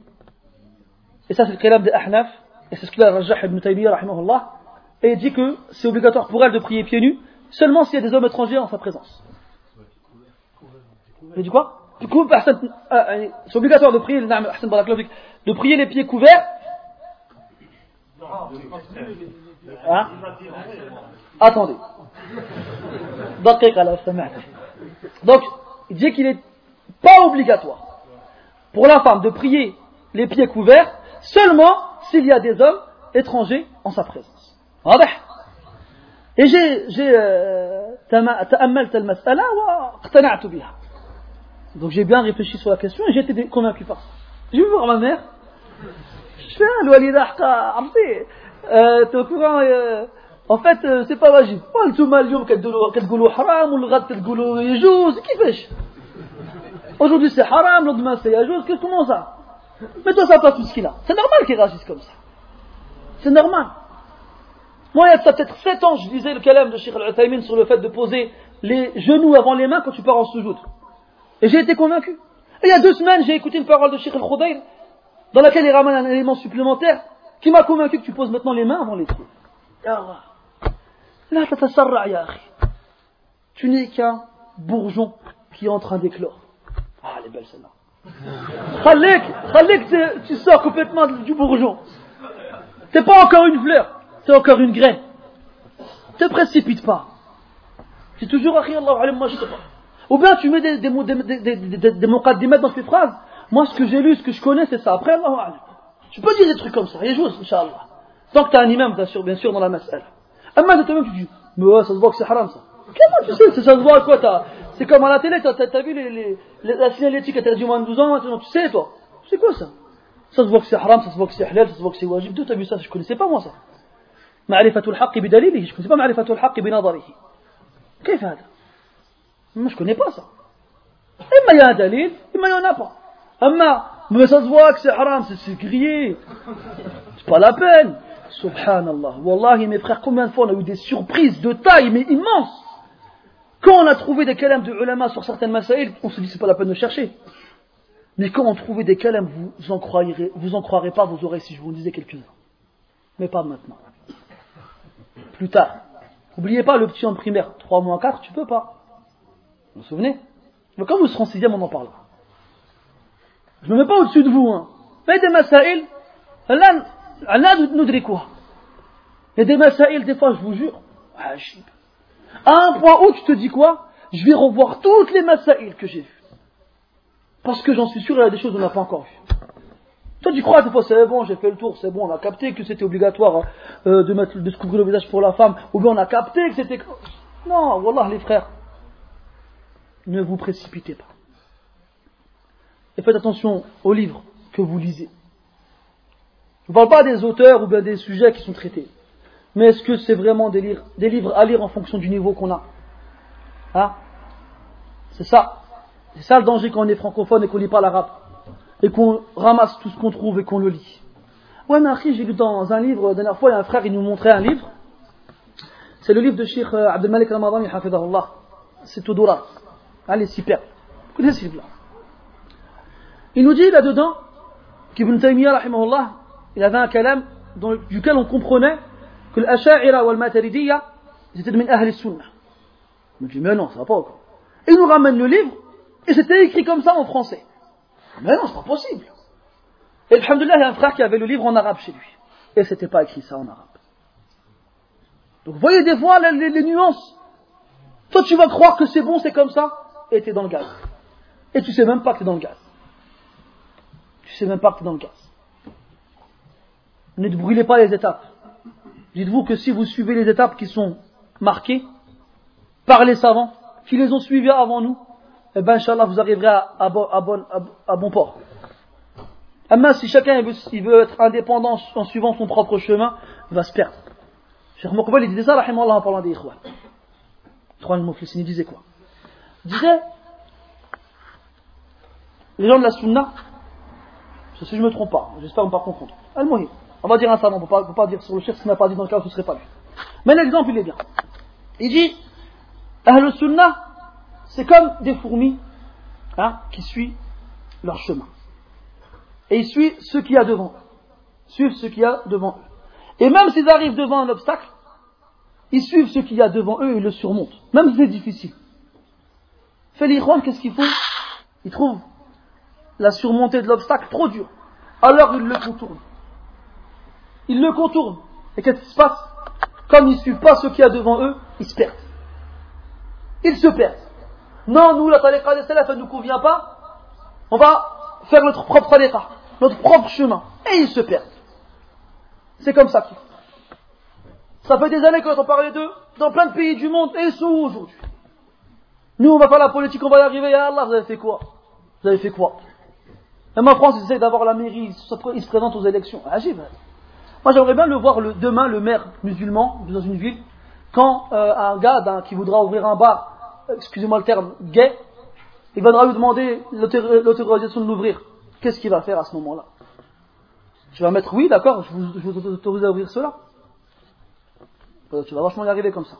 Et ça c'est le kalam de Ahnaf, et c'est ce qu'il a rajah Ibn Taymiyyah, et il dit que c'est obligatoire pour elle de prier pieds nus seulement s'il y a des hommes étrangers en sa présence. Il dit quoi euh, C'est obligatoire de prier, de prier les pieds couverts. Hein Attendez. Donc, il dit qu'il n'est pas obligatoire pour la femme de prier les pieds couverts seulement s'il y a des hommes étrangers en sa présence. Et j'ai تأملت المسألة واقتنعت بها donc j'ai bien réfléchi sur la question et j'ai été convaincu par ça. Je vais voir ma mère. Je fais un walida t'es au courant en fait c'est pas واجب وانتم اليوم كتقولوا حرام والغد كتقولوا يجوز كيفاش Aujourd'hui c'est haram, le demain c'est yajouz, qu'est-ce comment ça Mets-toi ça place tout ce qu'il a. C'est normal qu'il réagisse comme ça. C'est normal. Moi, il y a peut-être 7 ans, je disais le kalam de Sheikh al sur le fait de poser les genoux avant les mains quand tu pars en soujoud. Et j'ai été convaincu. Et il y a deux semaines, j'ai écouté une parole de Sheikh al-Khudair, dans laquelle il ramène un élément supplémentaire, qui m'a convaincu que tu poses maintenant les mains avant les pieds. Là, Tu n'es qu'un bourgeon qui est en train d'éclore. Ah, elle est belle celle-là. Khalik, Khalik, tu sors complètement du bourgeon. C'est pas encore une fleur, c'est encore une graine. Ne te précipite pas. C'est toujours Allah, je sais pas. Ou bien tu mets des, des, des, des, des dans ces phrases. Moi, ce que j'ai lu, ce que je connais, c'est ça. Après, Allah, tu peux dire des trucs comme ça. Et juste, Inch'Allah. Tant que tu as un imam, bien sûr, bien sûr, dans la mas'ala. Amma, toi-même, tu dis, mais ouais, ça se voit que c'est haram, ça. Comment tu sais? Ça se voit quoi C'est comme à la télé, t'as as, vu les, les, la signalétique interdit moins de 12 ans, maintenant, tu sais, toi. C'est quoi ça Ça se voit que c'est haram, ça se voit que c'est halal, ça se voit que c'est wajib. D'où t'as vu ça Je connaissais pas, moi, ça. معرفة الحق بدليله je connaissais pas معرفة الحق بنظره كيف هذا Moi, je connais pas ça. Et il y a un dalil, il n'y en a pas. Amma, mais ça se voit que c'est haram, c'est grillé. C'est pas la peine. Subhanallah. Wallahi, mes frères, combien de fois on a eu des surprises de taille, mais immenses. Quand on a trouvé des kalams de ulama sur certaines masaïl, on se dit c'est pas la peine de chercher. Mais quand on trouvait des kalams, vous en croirez, vous en croirez pas vos oreilles si je vous en disais quelques-uns. Mais pas maintenant. Plus tard. N'oubliez pas le petit en primaire, 3 mois 4, tu peux pas. Vous vous souvenez? Mais quand vous serez en sixième, on en parlera. Je me mets pas au-dessus de vous, hein. Mais des masaïl, Allah nous quoi? A des masaïl, des fois, je vous jure, à un point où tu te dis quoi? Je vais revoir toutes les masaïl que j'ai vues. Parce que j'en suis sûr, il y a des choses qu'on n'a pas encore vues. Toi, tu crois, des fois, c'est bon, j'ai fait le tour, c'est bon, on a capté que c'était obligatoire euh, de, mettre, de se couvrir le visage pour la femme, ou bien on a capté que c'était. Non, voilà, les frères, ne vous précipitez pas. Et faites attention aux livres que vous lisez. Je ne parle pas des auteurs ou bien des sujets qui sont traités. Mais est-ce que c'est vraiment des livres, des livres à lire en fonction du niveau qu'on a Hein C'est ça. C'est ça le danger quand on est francophone et qu'on lit pas l'arabe. Et qu'on ramasse tout ce qu'on trouve et qu'on le lit. Ouais, mais j'ai lu dans un livre, la dernière fois, il y a un frère, il nous montrait un livre. C'est le livre de Sheikh euh, Abdelmalik Ramadani, C'est Tudura. Allez, ah, super. Vous connaissez ce livre-là Il nous dit là-dedans qu'Ibn Taymiyyah, il avait un kalam duquel on comprenait que l'Asha'ira ou al-Mataridiyya, étaient de Ahl sunnah Je me dit, mais non, ça va pas encore. Et il nous ramène le livre, et c'était écrit comme ça en français. Mais non, c'est pas possible. Et alhamdoulilah, il y a un frère qui avait le livre en arabe chez lui. Et c'était pas écrit ça en arabe. Donc voyez des fois les, nuances. Toi tu vas croire que c'est bon, c'est comme ça, et tu es dans le gaz. Et tu sais même pas que tu es dans le gaz. Tu sais même pas que tu es dans le gaz. Ne brûlez pas les étapes. Dites-vous que si vous suivez les étapes qui sont marquées par les savants, qui les ont suivies avant nous, eh bien, Inch'Allah, vous arriverez à, bon, port. Amma, si chacun veut, être indépendant en suivant son propre chemin, il va se perdre. Cheikh Moukbal, il disait ça, en parlant des Ikhwan. il disait quoi? Il disait, les gens de la Sunna, si je ne me trompe pas, j'espère ne pas confondre. Al-Muhim. On va dire un savant, on ne peut pas dire sur le chef ce qu'il n'a pas dit dans le cas où ce ne serait pas lui. Mais l'exemple, il est bien. Il dit, Ahl Sunnah, c'est comme des fourmis hein, qui suivent leur chemin. Et ils suivent ce qu'il y a devant eux. Suivent ce qu'il y a devant eux. Et même s'ils arrivent devant un obstacle, ils suivent ce qu'il y a devant eux et le surmontent. Même si c'est difficile. Fait qu'est-ce qu'ils font Ils trouvent la surmontée de l'obstacle trop dure. Alors ils le contournent ils le contournent. Et qu'est-ce qui se passe Comme ils ne suivent pas ce qu'il y a devant eux, ils se perdent. Ils se perdent. Non, nous, la tariqa des salaf, elle ne nous convient pas. On va faire notre propre tariqa, notre propre chemin. Et ils se perdent. C'est comme ça qu'ils Ça fait des années qu'on entend parler d'eux dans plein de pays du monde. Et ils sont où aujourd'hui Nous, on va faire la politique, on va y arriver. Ya Allah, vous avez fait quoi Vous avez fait quoi Même en France, ils essaient d'avoir la mairie, ils se présentent aux élections. Agib. Moi, j'aimerais bien le voir le, demain, le maire musulman dans une ville, quand euh, un gars qui voudra ouvrir un bar, excusez-moi le terme, gay, il viendra lui demander l'autorisation de l'ouvrir. Qu'est-ce qu'il va faire à ce moment-là? Tu vas mettre oui, d'accord, je vous, vous autorise à ouvrir cela. Euh, tu vas vachement y arriver comme ça.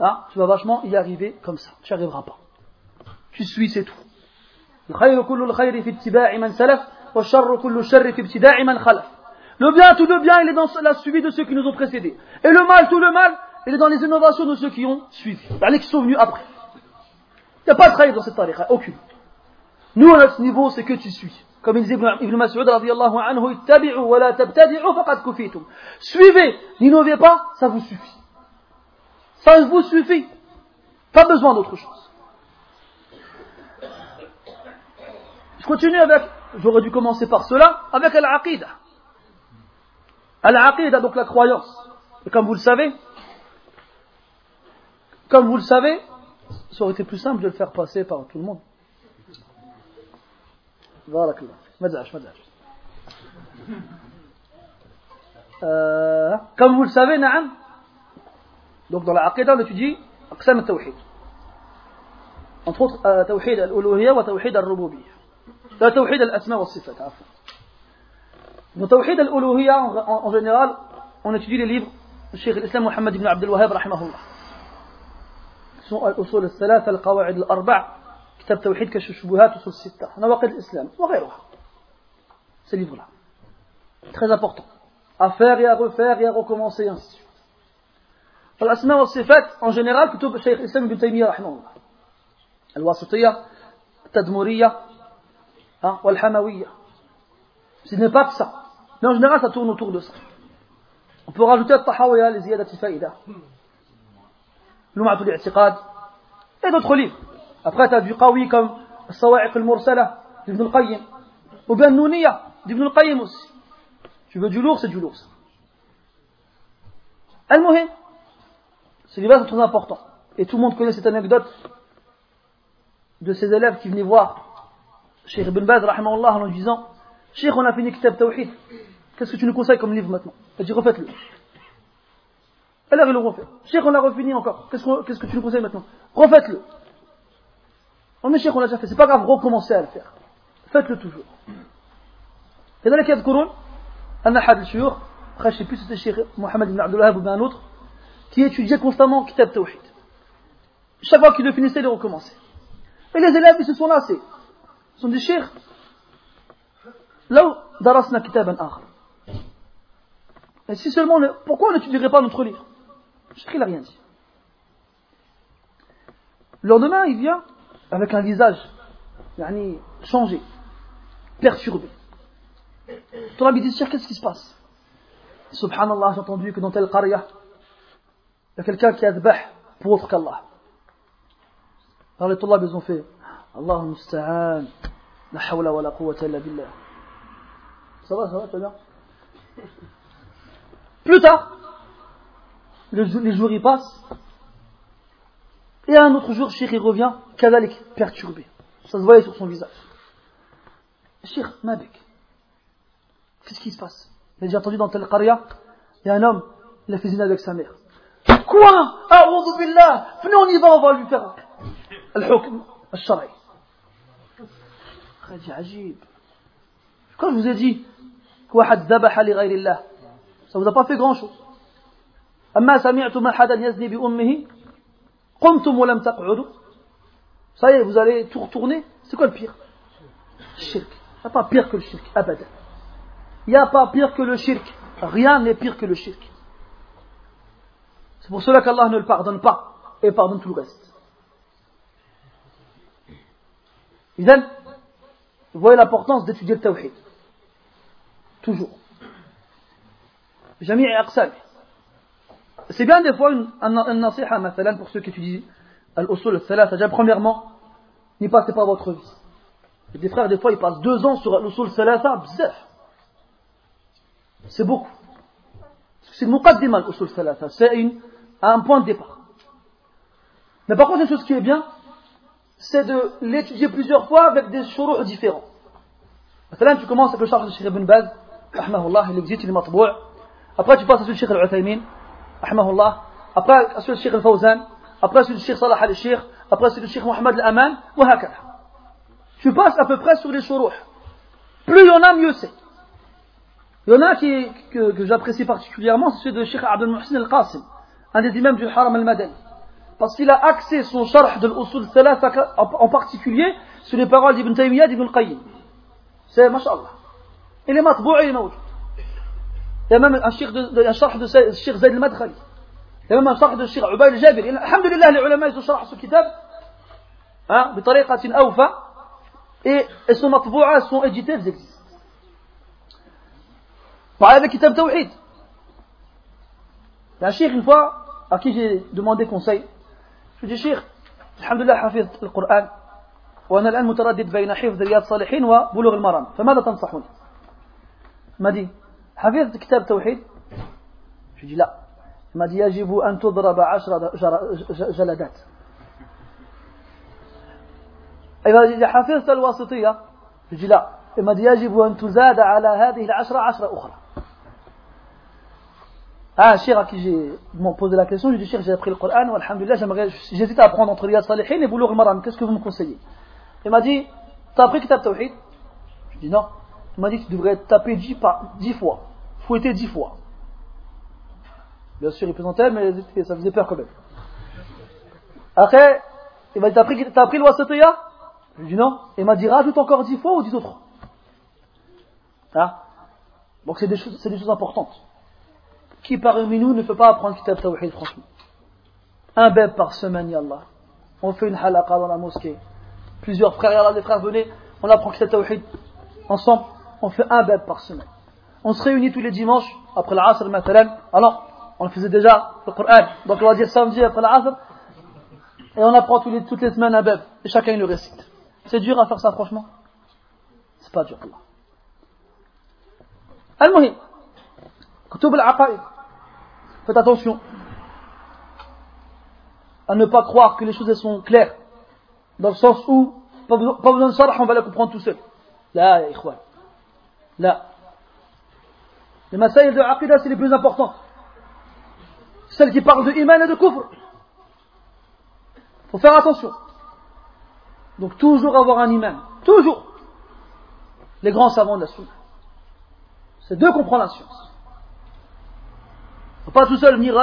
Hein? Tu vas vachement y arriver comme ça. Tu n'y arriveras pas. Tu suis, c'est tout. Le bien, tout le bien, il est dans la suivi de ceux qui nous ont précédés. Et le mal, tout le mal, il est dans les innovations de ceux qui ont suivi. Les qui sont venus après. Il n'y a pas de travail dans cette tariqa, aucune. Nous, à notre niveau, c'est que tu suis. Comme il disait Ibn Mas'ud, anhu, wa la faqad kufitum. Suivez, n'innovez pas, ça vous suffit. Ça vous suffit. Pas besoin d'autre chose. Je continue avec, j'aurais dû commencer par cela, avec Al-Aqidah. Al-Aqidah, donc la croyance. Et comme vous le savez, comme vous le savez, ça aurait été plus simple de le faire passer par tout le monde. Euh, comme vous le savez, Naam, donc dans la on étudie Aqsam al-Tawhid. Entre autres, euh, Tawhid al-Uluhiyya wa Tawhid al-Rububiyya. Euh, la Tawhid al-Asma wa Sifat, Dans Tawhid al-Uluhiyya, en, général, on étudie les livres du Cheikh l'Islam Muhammad ibn Abdul Wahhab, rahimahullah. Ce sont Al-Usul al-Thalath, Al-Qawa'id al-Arba' كتاب توحيد كشف الشبهات وصول الستة نواقض الإسلام وغيرها ces livres-là très important à faire et à refaire et à recommencer et ainsi de suite فالأسماء والصفات en général كتب الشيخ الإسلام ابن تيمية رحمه الله الواسطية التدمرية والحموية ce n'est pas que ça Mais en général, ça tourne autour de ça. On peut rajouter Al-Tahawiyah, les Ziyadat al-Faïda, L'Um'atul et d'autres livres. Après, tu as du Qawi comme Sawa'iq al-Mursala, d'Ibn al-Qayyim, ou bien Nouniya, d'Ibn al-Qayyim aussi. Tu veux du lourd, c'est du lourd. Al-Muhim, c'est très important. Et tout le monde connaît cette anecdote de ses élèves qui venaient voir Cheikh Ibn Baz, en disant Cheikh, on a fini Kitab Tawhid. Qu'est-ce que tu nous conseilles comme livre maintenant? A dit refaites-le. Alors il le refait. Cheikh, on a refini encore. Qu'est-ce que tu nous conseilles maintenant? Refaites-le. Oh mais Cheikh, on l'a déjà fait, c'est pas grave, recommencez à le faire. Faites-le toujours. Et dans les cas de un ahad al-shuyur, je sais plus si c'était Cheikh Mohamed ibn Abdullah ou bien un autre, qui étudiait constamment Kitab Tawhid. Chaque fois qu'il le finissait, il recommençait. Et les élèves, ils se sont lassés. Ils sont des cheikhs. Où darasna kitaban akhar. Et si seulement, le, pourquoi on n'étudierait pas notre livre? Cheikh, il n'a rien dit. Le lendemain, il vient, avec un visage yani, changé, perturbé. Ton ami dit, qu'est-ce qui se passe? Subhanallah, j'ai entendu que dans telle qaria, il y a quelqu'un qui a pour autre qu'Allah. Alors les Tollab, ils ont fait, Allah musta'an, la hawla wa la quwwata illa billah. Ça va, ça va, tu bien Plus tard, les jours y passent, et un autre jour, Cheikh revient, Kadalik, perturbé. Ça se voyait sur son visage. Cheikh, Mabek, qu'est-ce qui se passe? Déjà entendu dans tel qaria, il y a un homme, il a fait zina avec sa mère. Quoi? A'udhu billah Venez, on y va, on va lui faire al-hukm, ajib. Quand je vous ai dit, ça vous a pas fait grand chose. Ça y est, vous allez tout retourner. C'est quoi le pire? Shirk. Il n'y a pas pire que le shirk. Il n'y a pas pire que le shirk. Rien n'est pire que le shirk. C'est pour cela qu'Allah ne le pardonne pas et pardonne tout le reste. Vous voyez l'importance d'étudier le tawhid. Toujours. Jami' aqsam. C'est bien des fois un, un nasiha, pour ceux qui étudient al-usul al-thalatha. Premièrement, n'y passez pas votre vie. Des frères, des fois, ils passent deux ans sur al-usul al-thalatha, bzef. C'est beaucoup. C'est muqaddima al-usul al-thalatha. C'est un point de départ. Mais par contre, une chose qui est bien, c'est de l'étudier plusieurs fois avec des shuruh différents. Maintenant, tu commences avec le charge de Sheikh Ibn Baz, après, tu passes à celui de Sheikh Al-Uthaymin, Ahmahullah. Après, à celui de Sheikh Al-Fawzan. Après, celui de Sheikh Salah Al-Sheikh. Après, celui de Sheikh Mohamed Al-Aman. Tu passes à peu près sur les shuruh. Plus il y en a, mieux c'est. Il y en a qui, que, que j'apprécie particulièrement, c'est celui de Sheikh Abdel Muhsin Al-Qasim, un des imams du Haram Al-Madani. Parce qu'il a axé son sharh de l'Usul Salaf en particulier sur les paroles d'Ibn Taymiyyah d'Ibn Qayyim. C'est, mashallah. اللي مطبوع اللي موجود تمام؟ الشيخ الشرح الشيخ زيد المدخلي. تمام؟ الشرح الشيخ عبيد الجابري الحمد لله لعلماء شرحوا الكتاب ها؟ بطريقة أوفى. et, et sont matbou'a, sont éditées, elles existent. Pareil avec Kitab Tawhid. Il y a un shir, une fois, à qui j'ai demandé conseil, je lui ai dit, alhamdulillah, le وأنا الآن متردد بين حفظ رياض الصالحين وبلوغ المرام فماذا تنصحني Il m'a dit, Hafiz Kitab Tawhid Je dis là. Il m'a dit, Yajibu an ashra jaladat. Il m'a dit, Hafiz Tal-Wasitiya Je dis là. Il m'a dit, Yajibu ala Ashra ashra ukhra. Ah, Cher à qui j'ai posé la question, j'ai dit Cher, j'ai appris le Coran, Alhamdulillah, j'hésite à apprendre entre Riyad Salihin et Boulour Maram, qu'est-ce que vous me conseillez Il m'a dit T'as appris Kitab Tawhid Je dis Non. Il m'a dit, tu devrais taper dix, dix fois, fouetter dix fois. Bien sûr, il plaisantait, mais ça faisait peur quand même. Après, il m'a dit, t'as appris, le Wasatiyah Je lui dis non. Il m'a dit, rajoute encore dix fois ou dix autres. Hein? Donc c'est des choses, des choses importantes. Qui parmi nous ne peut pas apprendre Kitab Tawhid, franchement? Un bébé par semaine, Yallah. On fait une halaqa dans la mosquée. Plusieurs frères, Yallah, les frères, venez, on apprend Kitab Tawhid ensemble. On fait un bébé par semaine. On se réunit tous les dimanches, après l'Asr, matalan. Alors, on faisait déjà le Coran. Donc on va dire samedi après l'Asr. Et on apprend tous les, toutes les semaines un bébé. Et chacun le récite. C'est dur à faire ça, franchement C'est pas dur, Allah. Al-Muhim. Kutub al-Aqaïd. Faites attention à ne pas croire que les choses sont claires. Dans le sens où, pas besoin, de sarah, on va la comprendre tout seul. Là. Là. Les masaïs de Aqidah, c'est les plus importantes. Celles qui parlent de iman et de kufr. faut faire attention. Donc toujours avoir un iman. Toujours. Les grands savants de la sunna. C'est d'eux qu'on prend la science faut pas tout seul venir,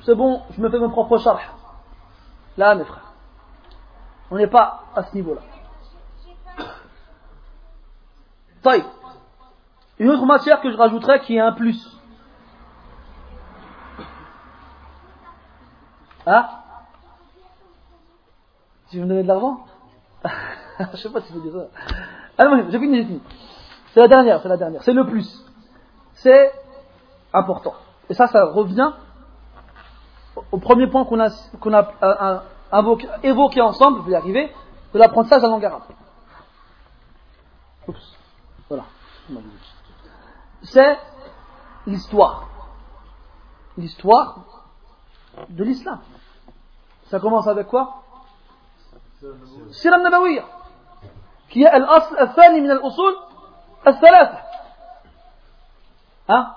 c'est bon, je me fais mon propre charge. Là, mes frères, on n'est pas à ce niveau-là. Taille. Une autre matière que je rajouterais qui est un plus. Hein? Si vous me donnez de l'argent? Je sais pas si vous dire ça. J'ai fini, j'ai fini. C'est la dernière, c'est la dernière. C'est le plus. C'est important. Et ça, ça revient au premier point qu'on a, qu'on a euh, évoqué ensemble, je vais y arriver, de l'apprentissage de la langue. Oups. Voilà. C'est l'histoire. L'histoire de l'islam. Ça commence avec quoi Sira al-Nabawiyya. Qui est l'asl al-thani min al-usul al-thalatha. Hein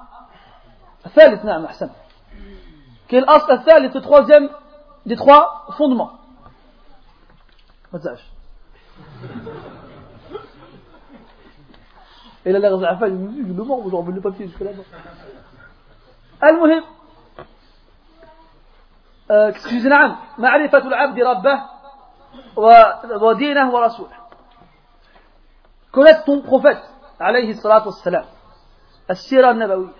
الثالث نعم أحسن qui est l'asl الثالث le troisième des trois fondements ما تزعش إلى لا غزع فاج يقول له ما هو ضرب له بابي jusque là-bas المهم excusez نعم معرفة العبد ربه ودينه ورسوله connaître ton prophète عليه الصلاة والسلام السيرة النبوية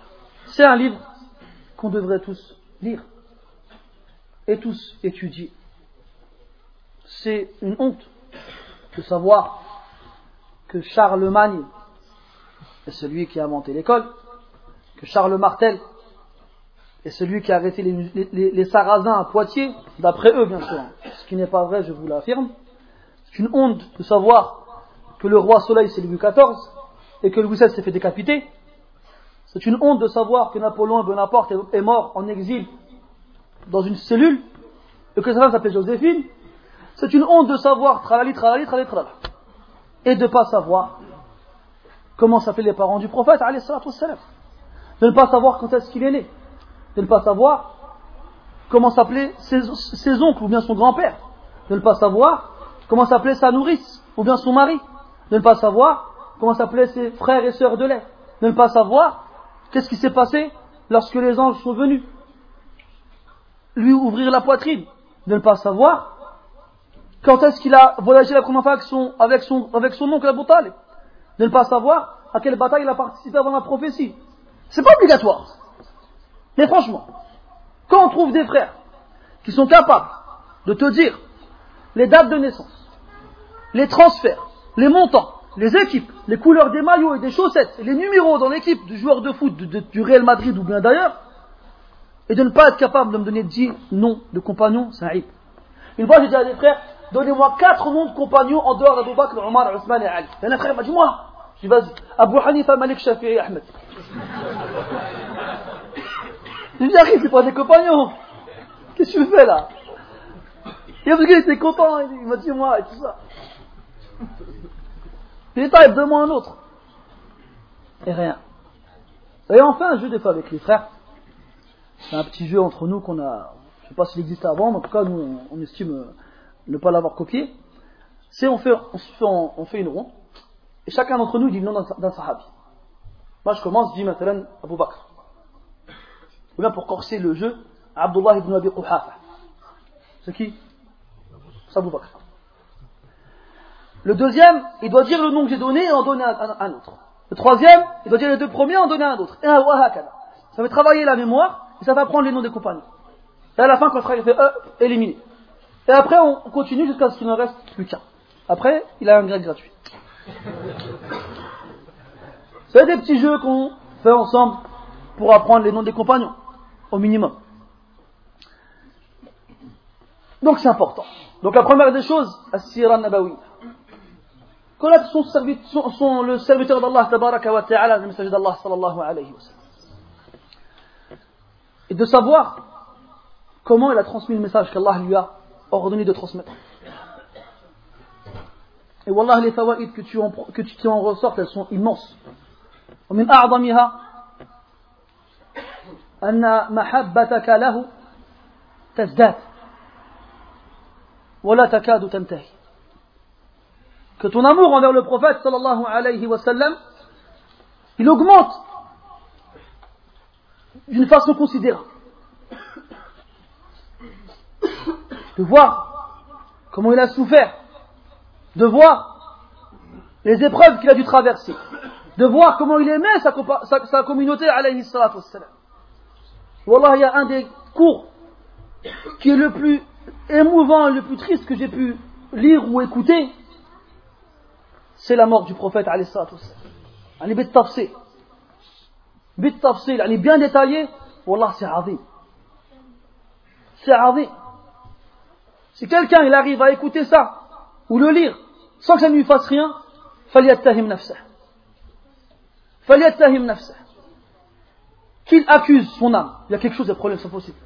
C'est un livre qu'on devrait tous lire et tous étudier. C'est une honte de savoir que Charlemagne est celui qui a inventé l'école, que Charles Martel est celui qui a arrêté les, Sarrasins à Poitiers, d'après eux bien sûr, ce qui n'est pas vrai, je vous l'affirme. C'est une honte de savoir que le roi Soleil c'est Louis XIV et que Louis XVI s'est fait décapiter c'est une honte de savoir que Napoléon Bonaparte est mort en exil dans une cellule et que sa femme s'appelait Joséphine. C'est une honte de savoir tralali, tralali, tralali, tralali. Et de ne pas savoir comment s'appelaient les parents du prophète, de ne pas savoir quand est-ce qu'il est né, de ne pas savoir comment s'appelaient ses, oncles ou bien son grand-père, de ne pas savoir comment s'appelait sa nourrice ou bien son mari, de ne pas savoir comment s'appelaient ses frères et sœurs de lait, de ne pas savoir Qu'est-ce qui s'est passé lorsque les anges sont venus Lui ouvrir la poitrine, de ne pas savoir. Quand est-ce qu'il a voyagé la première fois avec son, avec son, avec son oncle Abu Talib De ne pas savoir à quelle bataille il a participé avant la prophétie. C'est pas obligatoire. Mais franchement, quand on trouve des frères qui sont capables de te dire les dates de naissance, les transferts, les montants, les équipes, les couleurs des maillots et des chaussettes, les numéros dans l'équipe du joueur de foot du Real Madrid ou bien d'ailleurs, et de ne pas être capable de me donner 10 noms de compagnons, c'est un hip. Une fois, j'ai dit à des frères, donnez-moi 4 noms de compagnons en dehors d'Abou Bakr, Omar, Ousmane et Ali. Et un frère m'a dit, moi, dis, vas-y, Abu Hanifa, Malik, Shafi'i Ahmed. J'ai dit, arrive, c'est pas des compagnons. Qu'est-ce que tu fais là? Et le gars, il était content, il m'a dit, moi, et tout ça. Il taille, donne-moi un autre. Et rien. Et on fait un jeu des fois avec les frères. C'est un petit jeu entre nous qu'on a, je sais pas s'il existait avant, mais en tout cas, nous, on, estime euh, ne pas l'avoir copié. C'est on fait, on fait une ronde, et chacun d'entre nous dit le nom d'un sahabi. Moi, je commence, dis maintenant Abu Bakr. Ou bien pour corser le jeu, Abdullah ibn Abi Quhafa. C'est qui? C'est Abu Bakr. Le deuxième, il doit dire le nom que j'ai donné et en donner un, un, autre. Le troisième, il doit dire les deux premiers et en donner un autre. Et un Ça va travailler la mémoire et ça va prendre les noms des compagnons. Et à la fin, quand le frère fait euh, éliminé. Et après, on continue jusqu'à ce qu'il ne reste plus qu'un. Après, il a un grade gratuit. C'est des petits jeux qu'on fait ensemble pour apprendre les noms des compagnons, au minimum. Donc c'est important. Donc la première des choses, As-Sira Nabawi. Connaître son, serviteur d'Allah, le messager d'Allah, sallallahu alayhi wa sallam. Et de savoir comment il a transmis le message qu'Allah lui a ordonné de transmettre. Et Wallah, les fawaïd que tu en, que tu en ressortes, elles sont immenses. ومن أعظمها أن محبتك له تزداد ولا تكاد تنتهي que ton amour envers le prophète sallallahu alayhi wa sallam il augmente d'une façon considérable de voir comment il a souffert de voir les épreuves qu'il a dû traverser de voir comment il aimait sa, communauté, alayhi salatu wassalam. Wallah, il y a un des cours qui est le plus émouvant, le plus triste que j'ai pu lire ou écouter, c'est la mort du prophète, alayhi salatu wassalam. Bit tafsir, est bien détaillée. Wallah, c'est azim. C'est azim. Si quelqu'un il arrive à écouter ça, ou le lire, sans que ça ne lui fasse rien, فليتهم نفسه qu'il accuse son âme. Il y a quelque chose de problème, c'est possible.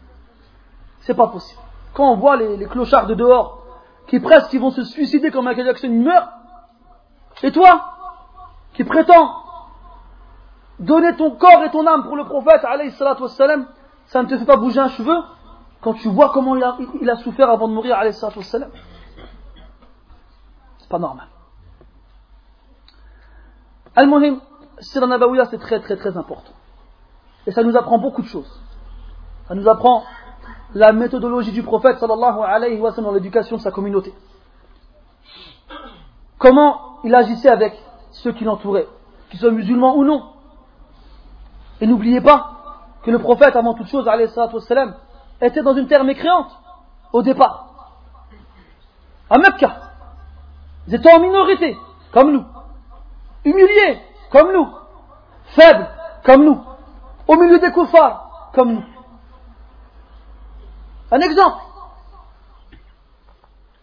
C'est pas possible. Quand on voit les, clochards de dehors qui presque qui vont se suicider comme Michael Jackson meurt, et toi, qui prétends donner ton corps et ton âme pour le prophète, ça ne te fait pas bouger un cheveu quand tu vois comment il a, il a souffert avant de mourir, C'est pas normal. Al-Muhim, Sira Nabawiya, c'est très très très important. Et ça nous apprend beaucoup de choses. Ça nous apprend la méthodologie du prophète sallallahu alayhi wa sallam dans l'éducation de sa communauté. Comment il agissait avec ceux qui l'entouraient, qu'ils soient musulmans ou non. Et n'oubliez pas que le prophète, avant toute chose, était dans une terre mécréante au départ. À Mecca. Ils étaient en minorité, comme nous. Humiliés, comme nous, faibles comme nous, au milieu des koufars comme nous. Un exemple.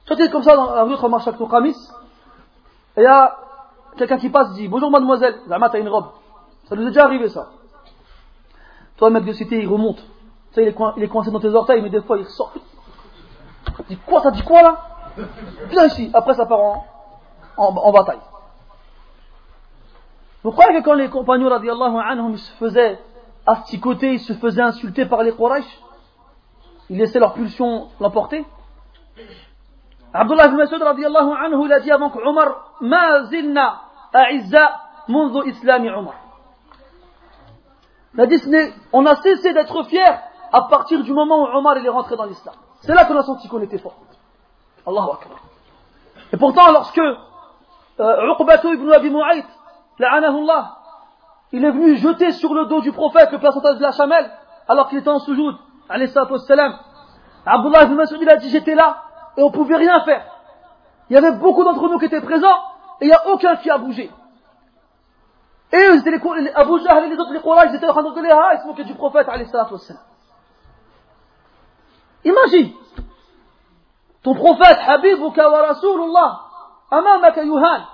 Toi, tu es comme ça dans la rue Khamarchak Khamis, et il y a quelqu'un qui passe dit Bonjour mademoiselle, Zama, t'as une robe. Ça nous est déjà arrivé ça. Toi, mec de cité, il remonte. Tu sais, il est, coincé dans tes orteils, mais des fois, il ressort. Dit Quoi T'as dit quoi là? Viens ici. Après, ça part en, en bataille. Vous croyez que quand les compagnons radiallahu anhum se faisaient asticoter, ils se faisaient insulter par les Quraysh, ils laissaient leur pulsion l'emporter? Abdullah ibn Mas'ud radiallahu anhu, il a dit avant que Omar, ma zilna a'izza mundu islami Omar. Il dit, on a cessé d'être fiers à partir du moment où Omar est rentré dans l'islam. C'est là qu'on a senti qu'on était fort. Allahu Akbar. Et pourtant, lorsque Uqbatu ibn Abi Mu'ayt il est venu jeter sur le dos du prophète le placentage de la chamelle, alors qu'il était en soujoud, salam. Abdullah ibn Mas'ud, il a dit, j'étais là, et on pouvait rien faire. Il y avait beaucoup d'entre nous qui étaient présents, et il n'y a aucun qui a bougé. Et eux, c'était les, Abu les autres, les Quraysh, ils étaient en train de les ils se moquaient du prophète, salam. Imagine, ton prophète, Habibuka wa Rasulullah, amamaka yuhan,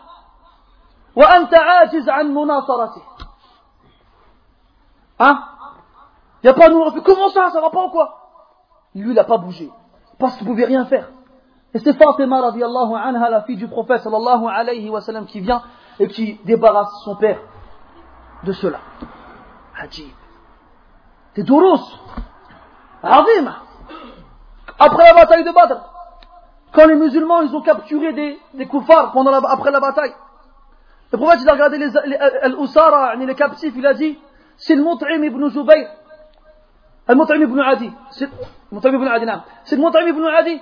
وأنت عاجز عن مناصرته Hein Il n'y a pas nous, on fait comment ça, ça va pas ou quoi Lui, il n'a pas bougé, parce qu'il ne pouvait rien faire. Et c'est Fatima radiallahu anha, la fille du prophète sallallahu alayhi wa sallam, qui vient et qui débarrasse son père de cela. Hajib. Des douros. عظيمة après la bataille de Badr Quand les musulmans, ils ont capturé des, des koufars après la bataille. Le prophète, il a regardé les, les, les captifs, il a dit, c'est le Mut'im ibn Zubayr. Le Mut'im ibn Adi. C'est le Mut'im ibn Adi, C'est le Mut'im ibn Adi.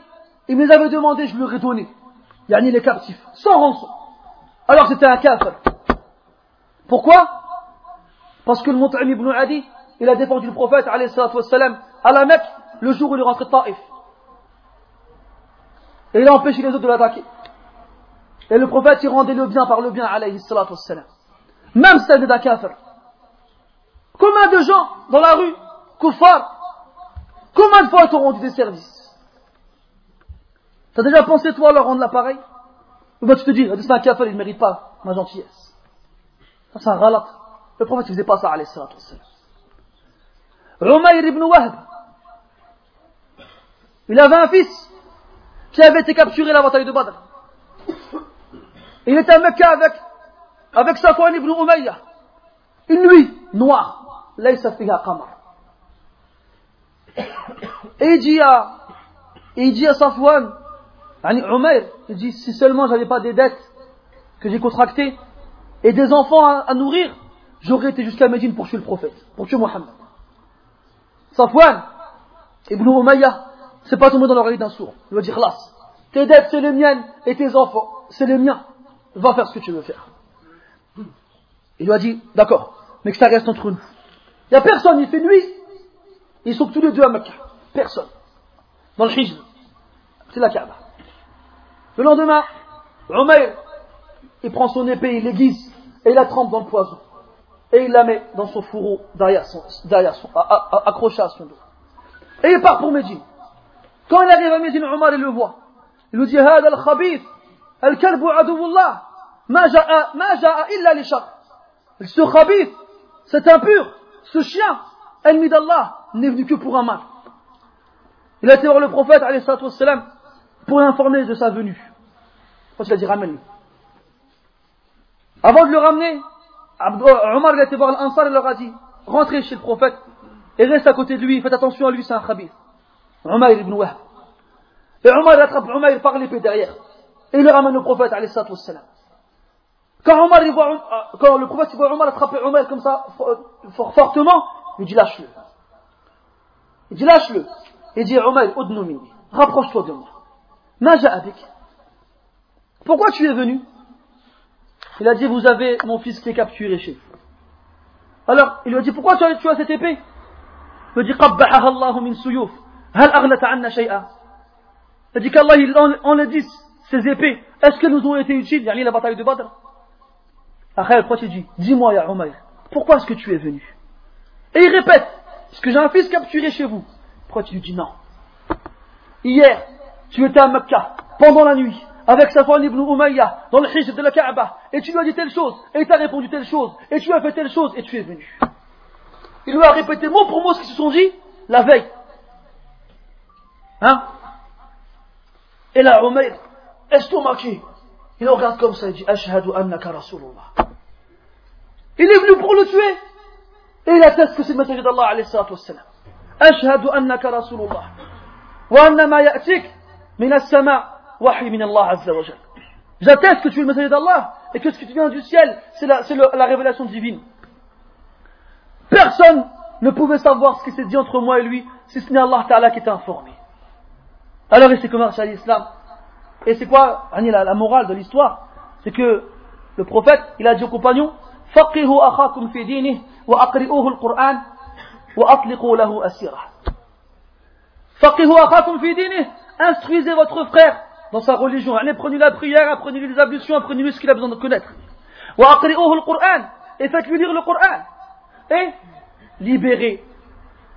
Il me les avait demandé, je leur ai donné. Yani les captifs. Sans rançon. Alors c'était un kafir. Pourquoi? Parce que le Mut'im ibn Adi, il a défendu le prophète, alayhi salatu wassalam, à la Mecque, le jour où il est rentré de Taif. Et il a empêché les autres de l'attaquer. Et le prophète, il rendait le bien par le bien, alayhi salatu wassalam. Même celle d'un kafir. Combien de gens dans la rue, kuffar, combien de fois t'ont rendu des services? T'as déjà pensé, toi, leur rendre l'appareil? Ou bien tu te dis, c'est un kafir, il ne mérite pas ma gentillesse. Ça, c'est un ralat. Le prophète, il faisait pas ça, alayhi salatu wassalam. Umayr ibn Wahb. Il avait un fils qui avait été capturé la bataille de Badr. Il était à Mecca avec, avec Safwan ibn Umayya. Une nuit noire. Laysa fiha qamar. Et il dit à, il dit à Safwan, il dit, si seulement j'avais pas des dettes que j'ai contractées et des enfants à, nourrir, j'aurais été jusqu'à Médine pour tuer le prophète, pour tuer Mohammed. Safwan, Ibn Umayya, c'est pas tombé dans l'oreille d'un sourd. Il va dire, là, tes dettes c'est les miennes et tes enfants c'est les miens. Va faire ce que tu veux faire. Il lui a dit, d'accord, mais que ça reste entre nous. Il n'y a personne, il fait nuit. Ils sont tous les deux à Mecca. Personne. Dans le Hijr. C'est la Kaaba. Le lendemain, Umayr, il prend son épée, il l'aiguise et il la trempe dans le poison et il la met dans son fourreau derrière son, derrière son, accroché à son dos. Et il part pour Médine. Quand il arrive à Médine, Omar il le voit. Il lui dit هذا الخبيث الكلب عدو الله ما جاء ما جاء إلا لشر. Ce khabith, cet impur, ce chien, ennemi d'Allah, n'est venu que pour un mal. Il a été voir le prophète wassalam, pour l'informer de sa venue. Quand il a dit ramène-le. Avant de le ramener, Omar a été voir l'Ansar et leur a dit rentrez chez le prophète et reste à côté de lui, faites attention à lui, c'est un khabith. Umayr ibn Wahb. Et Omar attrape Umayr par l'épée derrière. Et il ramène le prophète, alayhi wassalam. Quand, Omar, voit, quand le prophète voit Omar attraper Omar comme ça, fortement, il dit lâche-le. Il dit lâche-le. Il dit Omar, odnomini, rapproche-toi de moi. Naja avec. Pourquoi tu es venu? Il a dit, vous avez mon fils qui est capturé chez vous. Alors, il lui a dit, pourquoi tu as, tu as cette épée? Il lui a dit, min suyuf. C'est-à-dire qu'Allah enlève ses épées. Est-ce qu'elles nous ont été utiles Yani la bataille de Badr? Akhayr, pourquoi tu dis Dis-moi, Ya Umayr, pourquoi est-ce que tu es venu? Et il répète est-ce que j'ai un fils capturé chez vous. Pourquoi tu lui dis non? Hier, tu étais à Mecca, pendant la nuit, avec Safwan ibn Umayya, dans le hijab de la Kaaba, et tu lui as dit telle chose, et il t'a répondu telle chose, et tu as fait telle chose, et tu es venu. Il lui a répété mot pour mot ce qu'ils se sont dit la veille. Hein? Et là, Umayr, estomaqué, il regarde comme ça et dit Ashhadu annaka Rasulullah. Il est venu pour le tuer et il atteste que c'est le messager d'Allah alayhi salatu wassalam. Annaka Rasulullah. Wa anna ma ya'tik min as-sama' J'atteste que tu es le messager d'Allah et que ce qui vient du ciel, c'est la, la, révélation divine. Personne ne pouvait savoir ce qui s'est dit entre moi et lui, si ce n'est Allah Ta'ala qui était informé. Alors, et c'est comment à l'islam Et c'est quoi la, la morale de l'histoire C'est que le prophète, il a dit aux compagnons, فقهوا أخاكم في دينه وأقرئوه القرآن وأطلقوا له أسيرة. فقهوا أخاكم في دينه Instruisez votre frère dans sa religion. Apprenez la prière, apprenez les ablutions, apprenez ce qu'il a besoin de connaître. Et faites-lui lire le Coran. Et libérez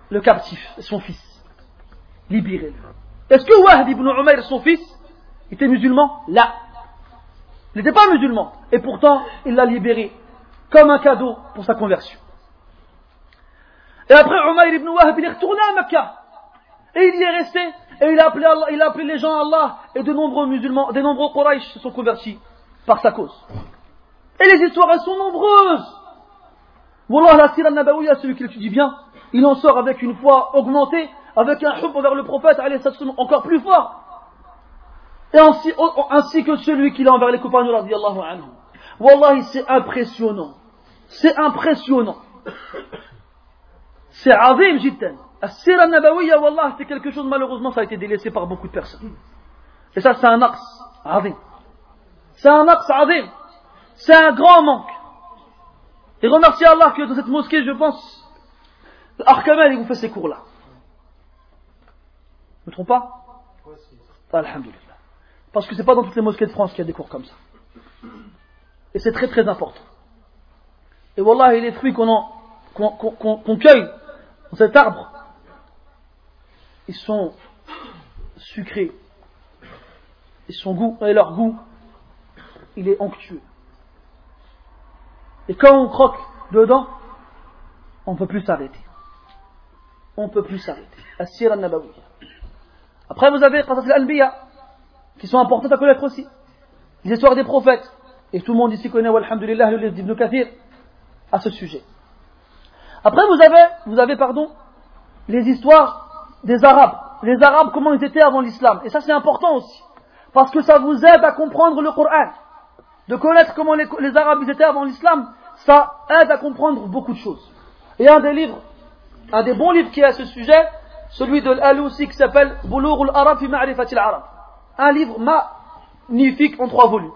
le captif, son fils. Libérez-le. Est-ce que Wahb ibn Umayr, son fils, était musulman? Là. Il n'était pas musulman. Et pourtant, il l'a libéré comme un cadeau pour sa conversion. Et après, Umayr ibn Wahb, il est retourné à Mecca. Et il y est resté et il a appelé, Allah, les gens à Allah et de nombreux musulmans, des nombreux Quraysh se sont convertis par sa cause. Et les histoires, elles sont nombreuses. Wallah, la sira nabawiya, celui qui l'étudie bien, il en sort avec une foi augmentée, avec un hub envers le prophète, encore plus fort. Et ainsi, ainsi que celui qu'il a envers les compagnons, radiallahu anhu. Wallahi, c'est impressionnant. C'est impressionnant. C'est azim, jitten. As-sira wallah, c'est quelque chose, malheureusement, ça a été délaissé par beaucoup de personnes. Et ça, c'est un axe, azim. C'est un axe, azim. C'est un grand manque. Et remerciez Allah que dans cette mosquée, je pense, Arkamel, il vous fait ces cours-là. Ne me trompe pas Alhamdulillah. Parce que c'est pas dans toutes les mosquées de France qu'il y a des cours comme ça. Et c'est très très important. Et Wallah, les fruits qu'on qu'on cueille dans cet arbre, ils sont sucrés. Ils sont goût, et leur goût, il est onctueux. Et quand on croque dedans, on ne peut plus s'arrêter. On ne peut plus s'arrêter. Après, vous avez Qasas al-Anbiya, qui sont importantes à connaître aussi. Les histoires des prophètes. Et tout le monde ici connaît, alhamdulillah, le livre d'Ibn Kathir à ce sujet. Après, vous avez, vous avez, pardon, les histoires des Arabes. Les Arabes, comment ils étaient avant l'islam. Et ça, c'est important aussi. Parce que ça vous aide à comprendre le Coran. De connaître comment les, les Arabes étaient avant l'islam, ça aide à comprendre beaucoup de choses. Et un des livres, un des bons livres qui est à ce sujet, celui de l'Aloussi qui s'appelle Boulour al-Arab fi Ma'rifatil Arab. Un livre magnifique en trois volumes.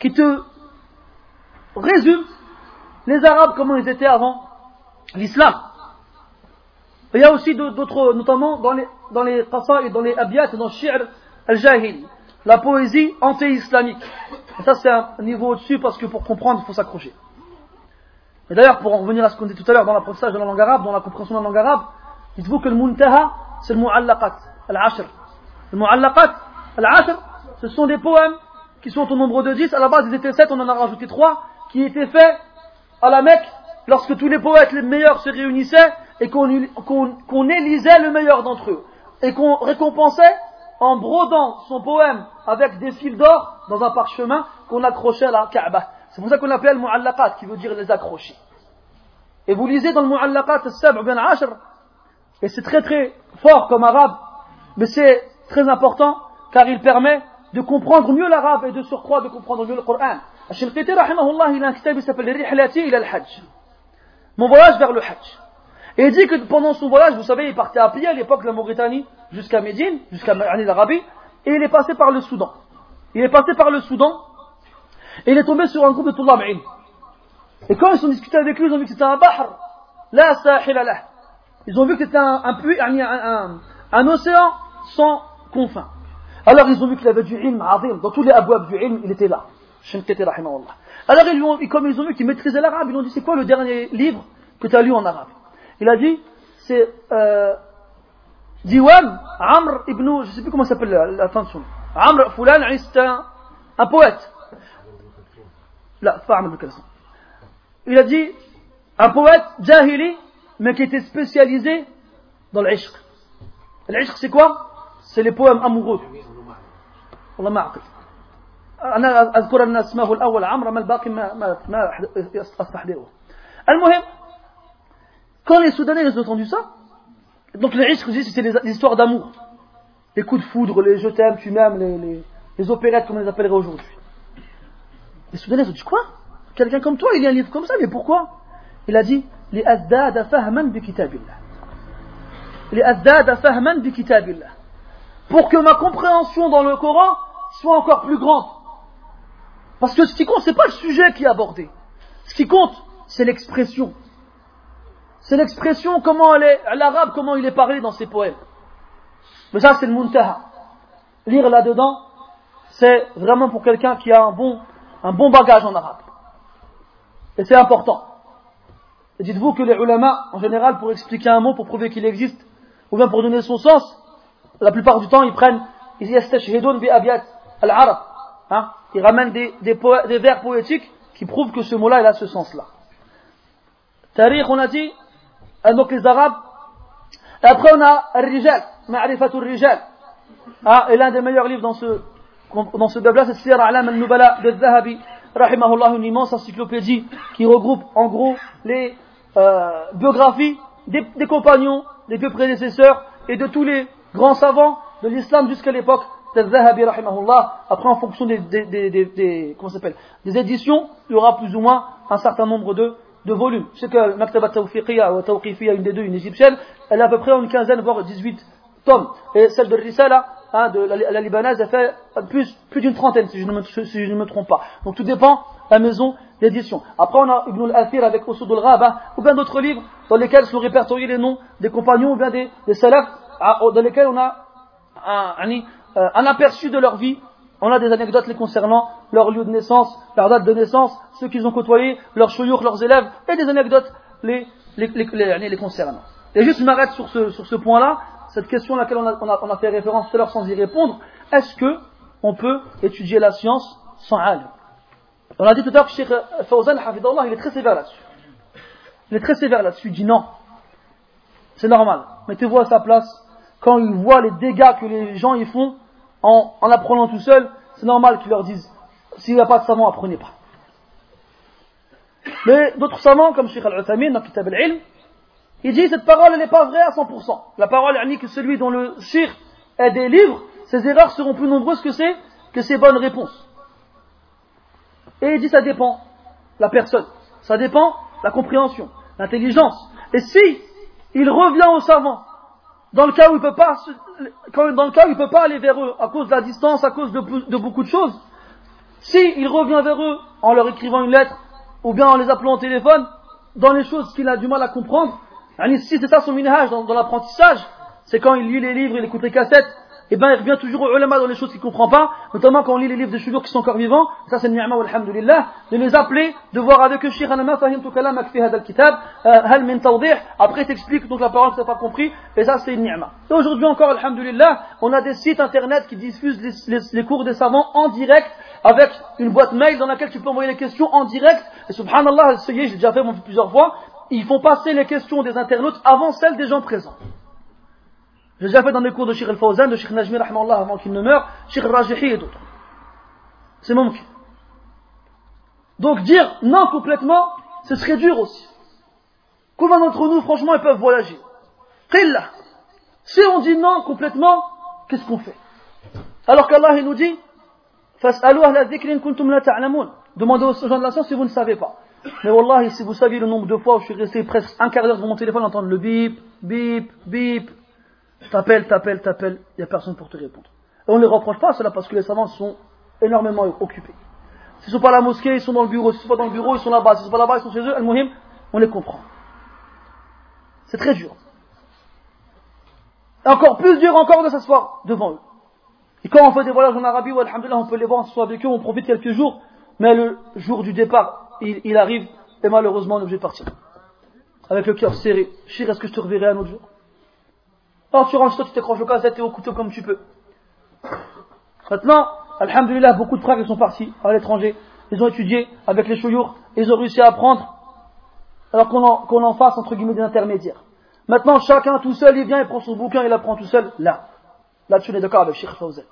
Qui te résume les Arabes comment ils étaient avant l'islam. Il y a aussi d'autres, notamment dans les, dans les et dans les abiyat, dans shi'r al-jahil, la poésie anti-islamique. Et ça, c'est un niveau au-dessus parce que pour comprendre, il faut s'accrocher. Et d'ailleurs, pour en revenir à ce qu'on dit tout à l'heure dans l'apprentissage de la langue arabe, dans la compréhension de la langue arabe, dites-vous que le muntaha, c'est le mu'allaqat, al-ashr. Le mu'allaqat, al-ashr, ce sont des poèmes qui sont au nombre de 10. À la base, ils étaient 7, on en a rajouté 3, qui étaient faits à la Mecque lorsque tous les poètes les meilleurs se réunissaient et qu'on élisait le meilleur d'entre eux. Et qu'on récompensait en brodant son poème avec des fils d'or dans un parchemin qu'on accrochait à la Kaaba. C'est pour ça qu'on appelle mu'allaqat, qui veut dire les accrocher. Et vous lisez dans le mu'allaqat al-sab' ben ashr, et c'est très très fort comme arabe, mais c'est très important, car il permet de comprendre mieux l'arabe et de surcroît de comprendre mieux le Coran. Il a un kitab qui s'appelle al-Hajj. Mon voyage vers le Hajj. Et il dit que pendant son voyage, vous savez, il partait à pied à l'époque de la Mauritanie jusqu'à Médine, jusqu'à l'Arabie, et il est passé par le Soudan. Il est passé par le Soudan, et il est tombé sur un groupe de Tullah Et quand ils ont discuté avec lui, ils ont vu que c'était un bahr, la sahila lah. Ils ont vu que c'était un, un, océan sans confins. Alors ils ont vu qu'il avait du ilm azim. Dans tous les abouab du ilm, il était là. Alors ils ont, comme ils ont vu qu'il maîtrisait l'arabe, ils ont dit c'est quoi le dernier livre que tu as lu en arabe? Il a dit c'est euh, Diwan Amr ibn, je ne sais plus comment s'appelle la, fin de son Amr Fulan, c'est un, un poète. Là, Il a dit un poète jahili, mais qui était spécialisé dans l'ishq. L'ishq c'est quoi C'est les poèmes amoureux. والله ما أعقل أنا أذكر أن اسمه الأول عمرو ما الباقي ما ما ما أستحضره المهم quand les Soudanais ils ont entendu ça donc les ishq c'est les histoires d'amour les coups de foudre les je t'aime tu m'aimes les, les, les opérettes comme on les appellerait aujourd'hui les Soudanais ont dit quoi Quelqu'un comme toi, il y a un livre comme ça, mais pourquoi Il a dit les fahman bi kitabillah. Les fahman bi kitabillah. Pour que ma compréhension dans le Coran soit encore plus grande. Parce que ce qui compte, ce n'est pas le sujet qui est abordé. Ce qui compte, c'est l'expression. C'est l'expression, comment elle est, l'arabe, comment il est parlé dans ses poèmes. Mais ça, c'est le muntaha. Lire là-dedans, c'est vraiment pour quelqu'un qui a un bon un bon bagage en arabe. Et c'est important. Dites-vous que les ulama, en général, pour expliquer un mot, pour prouver qu'il existe, ou bien pour donner son sens, la plupart du temps, ils prennent, ils bi al-arab. Hein? Ils ramènent des, vers poétiques qui prouvent que ce mot-là, il a ce sens-là. Tariq, on a dit, donc les arabes. Après, on a Al-Rijal, Ma'rifatul Rijal. Hein? Et l'un des meilleurs livres dans ce dans ce bab-là, c'est Sir Alam al-Nubala de Zahabi, rahimahullah, une immense encyclopédie qui regroupe en gros les euh, biographies des, compagnons des deux prédécesseurs et de tous les grands savants de l'islam jusqu'à l'époque Zahabi Après, en fonction des, des, comment s'appelle, des éditions, il y aura plus ou moins un certain nombre de, volumes. Je sais que Maktabat Tawfiqiyya ou Tawqifiya, une des deux, une égyptienne, elle a à peu près une quinzaine, voire 18 tomes. Et celle de Risala, hein, la, libanaise, elle fait plus, plus d'une trentaine, si je, ne me, trompe pas. Donc tout dépend la maison d'édition. Après, on a Ibn al-Athir avec Osud al-Ghaba, ou bien d'autres livres dans lesquels sont répertoriés les noms des compagnons, ou bien des, des salafs, dans lesquels on a euh, un aperçu de leur vie. On a des anecdotes les concernant, leur lieu de naissance, leur date de naissance, ceux qu'ils ont côtoyés, leurs chouyours, leurs élèves, et des anecdotes les, concernant. Et juste, je m'arrête sur ce, point-là, cette question à laquelle on a, fait référence tout à l'heure sans y répondre. Est-ce que on peut étudier la science sans alim? On a dit tout à l'heure que Cheikh Fawzan, il est très sévère là-dessus. Il est très sévère là-dessus, il dit non. C'est normal. Mettez-vous à sa place. Quand il voit les dégâts que les gens y font, en, en apprenant tout seul, c'est normal qu'ils leur disent s'il n'y a pas de savant, apprenez pas. Mais d'autres savants, comme Sheikh Al-Uthamin dans Kitab al-Ilm, il dit cette parole n'est pas vraie à 100%. La parole est que celui dont le shir est des livres, ses erreurs seront plus nombreuses que ses, que ses bonnes réponses. Et il dit ça dépend la personne, ça dépend la compréhension, l'intelligence. Et si il revient au savant dans le cas où il peut peut pas aller vers eux à cause de la distance, à cause de, beaucoup de choses, si il revient vers eux en leur écrivant une lettre ou bien en les appelant au téléphone, dans les choses qu'il a du mal à comprendre, si c'est ça son minhaj dans, dans l'apprentissage, c'est quand il lit les livres, il écoute les cassettes, et eh ben il revient toujours au ulama dans les choses qu'il ne comprend pas, notamment quand on lit les livres de chouyour qui sont encore vivants, ça c'est ni'ma alhamdulillah, de les appeler, de voir avec eux, Sheikh Anama fahimtu kalamak fi hadal kitab, euh, hal min tawdih, après t'explique donc la parole que tu n'as pas compris, et ça c'est une ni'ma. Et aujourd'hui encore, alhamdulillah, on a des sites internet qui diffusent les, cours des savants en direct, avec une boîte mail dans laquelle tu peux envoyer les questions en direct, et subhanallah, est, j'ai déjà fait plusieurs fois, ils font passer les questions des internautes avant celles des gens présents. J'ai déjà fait dans les cours de Sheikh Al-Fawzan, de Sheikh Najmi Rahmanallah avant qu'il ne meure, Sheikh Rajihi et d'autres. C'est mon Donc dire non complètement, ce serait dur aussi. Combien d'entre nous, franchement, ils peuvent voyager? Qilla. Si on dit non complètement, qu'est-ce qu'on fait? Alors qu'Allah il nous dit Demandez aux gens de la science si vous ne savez pas. Mais Wallah, si vous saviez le nombre de fois où je suis resté presque un quart d'heure devant mon téléphone à entendre le bip, bip, bip, T'appelles, t'appelles, t'appelles, il n'y a personne pour te répondre. Et on ne les reproche pas cela parce que les savants sont énormément occupés. S'ils ne sont pas à la mosquée, ils sont dans le bureau. S'ils ne sont pas dans le bureau, ils sont là-bas. S'ils ne sont pas là-bas, ils sont chez eux. Al-Muhim, on les comprend. C'est très dur. Et encore plus dur encore de s'asseoir devant eux. Et quand on fait des voyages en Arabie, on peut les voir, on s'assoit avec eux, on profite quelques jours, mais le jour du départ, il, arrive, et malheureusement, on est obligé de partir. Avec le cœur serré. Chir, est-ce que je te reverrai un autre jour? alors tu rentres toi, tu t'accroches au cassette et au couteau comme tu peux. Maintenant, Alhamdulillah, beaucoup de frères ils sont partis à l'étranger. Ils ont étudié avec les chouyours, ils ont réussi à apprendre, alors qu'on en, en, fasse entre guillemets des intermédiaires. Maintenant, chacun tout seul, il vient, il prend son bouquin, il apprend tout seul. Là, là-dessus, on est d'accord avec Sheikh Fawzan.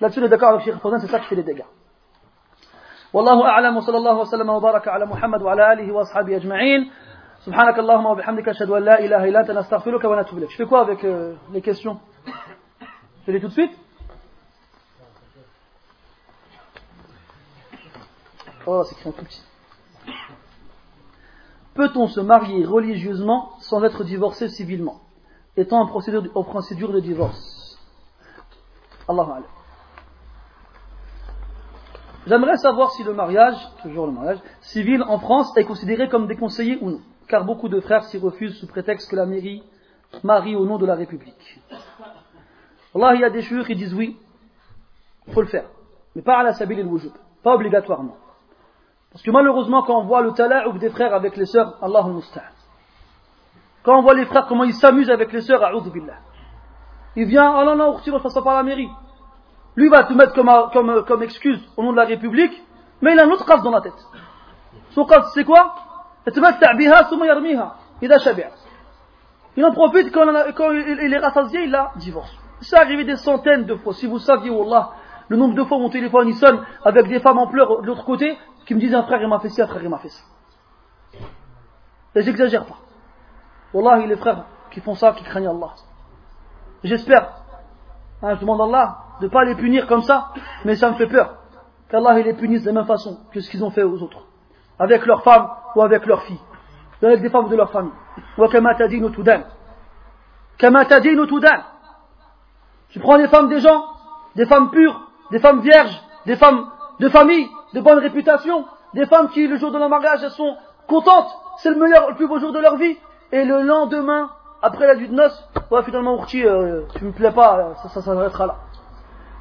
Là-dessus, on est d'accord avec Sheikh Fawzan, c'est ça qui fait les dégâts. والله أعلم وصلى الله وسلم وبارك على محمد وعلى آله وأصحابه أجمعين سبحانك اللهم وبحمدك أشهد أن لا إله إلا أنت نستغفرك ونتوب إليك. Je fais quoi avec euh, les questions Je les tout de suite Oh, c'est écrit en tout petit. Peut-on se marier religieusement sans être divorcé civilement, étant en procédure, en procédure de divorce Allahu Alam. J'aimerais savoir si le mariage, toujours le mariage, civil en France est considéré comme déconseillé ou non car beaucoup de frères s'y refusent sous prétexte que la mairie marie au nom de la République. Allah, il y a des chouïrs qui disent oui, il faut le faire, mais pas à la sabil et le pas obligatoirement. Parce que malheureusement, quand on voit le tala'oub des frères avec les sœurs, Allah musta'an. Quand on voit les frères comment ils s'amusent avec les sœurs, billah. Il vient, oh non, non, vas passer par la mairie. Lui va te mettre comme, comme, comme excuse au nom de la République, mais il a un autre cas dans la tête. Son cas, c'est quoi? Il en profite quand, il est rassasié, il la divorce. C'est arrivé des centaines de fois. Si vous saviez, Wallah, le nombre de fois mon téléphone il sonne avec des femmes en pleurs de l'autre côté qui me disent un frère il m'a fait ci, un frère il m'a fait ça. Et j'exagère pas. Wallah, les frères, qui font ça, qui craignent Allah. J'espère, hein, je demande à Allah de ne pas les punir comme ça, mais ça me fait peur qu'Allah les punisse de la même façon que ce qu'ils ont fait aux autres, avec leurs femmes ou avec leurs filles, avec des femmes de leur famille. Tu prends les femmes des gens, des femmes pures, des femmes vierges, des femmes de famille, de bonne réputation, des femmes qui, le jour de leur mariage, elles sont contentes, c'est le meilleur, le plus beau jour de leur vie, et le lendemain, après la nuit de noces, ouais, finalement, Ourti, euh, tu me plais pas, ça, ça s'arrêtera là.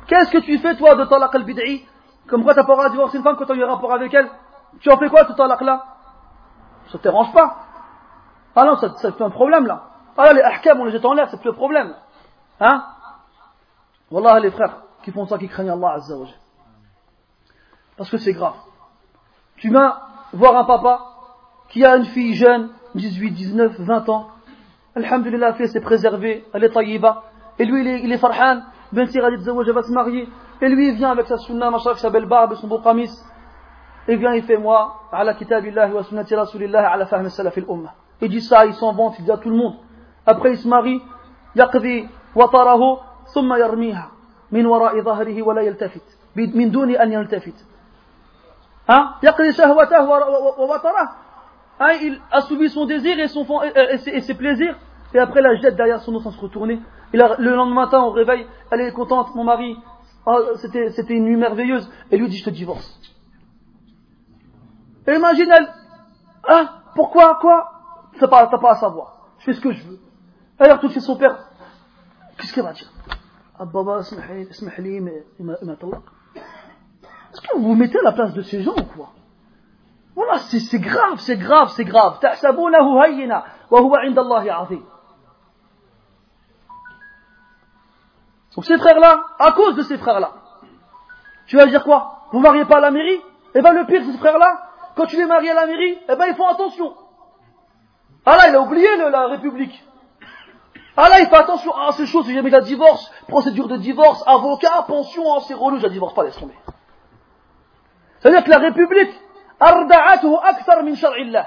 Qu'est-ce que tu fais, toi, de talaq al-bid'i? Comme quoi, t'as pas à divorcer une femme quand tu as eu un rapport avec elle. Tu en fais quoi, ce talaq-là? Ça te dérange pas Ah non, ça, ça fait un problème, là. Ah là, les ahkam, on les jette en l'air, c'est plus le problème. Hein? Wallah, les frères qui font ça, qui craignent Allah Azza wa Parce que c'est grave. Tu viens voir un papa qui a une fille jeune, 18, 19, 20 ans. Alhamdulillah, la fille s'est préservée, elle est taïba. Et lui, il est, il est farhan, ben Siralit Zawaj va se marier. Et lui, il vient avec sa sunna, machin, sa belle barbe, son beau qamis eh bien, il fait moi, ala kitabillah wa sunnati rasulillah ala fahm salaf al-ummah. Il dit ça, il s'en vante, il dit à tout le monde. Après, il se marie, yaqdi watarahu, thumma yarmiha, min wara'i dhahrihi wa la yaltafit, min duni an yaltafit. Hein? Yaqdi shahwatahu wa. Hein? Il assouvit son désir et, son, et, ses, plaisirs, et après, la jette derrière son nom sans se retourner. Le lendemain matin, au réveil, elle est contente, mon mari, oh, c'était une nuit merveilleuse, et lui dit, je te divorce. Et imagine elle, hein, pourquoi, quoi T'as pas, pas à savoir. Je fais ce que je veux. Alors tout de suite son père, qu'est-ce qu'il va dire Ah baba, اسمح لي ما طلق est-ce que vous vous mettez à la place de ces gens ou quoi Voilà, c'est grave, c'est grave, c'est grave. Donc ces frères-là, à cause de ces frères-là, tu vas dire quoi Vous mariez pas à la mairie Eh bien le pire, ces frères-là, quand tu les maries à la mairie, eh ben ils font attention. Ah là, il a oublié la République. Ah là, il fait attention. Ah, c'est chaud, si jamais il a divorce, procédure de divorce, avocat, pension, ah, c'est relou, je ne divorce pas, laisse tomber. C'est-à-dire que la République, akthar min shar'illah.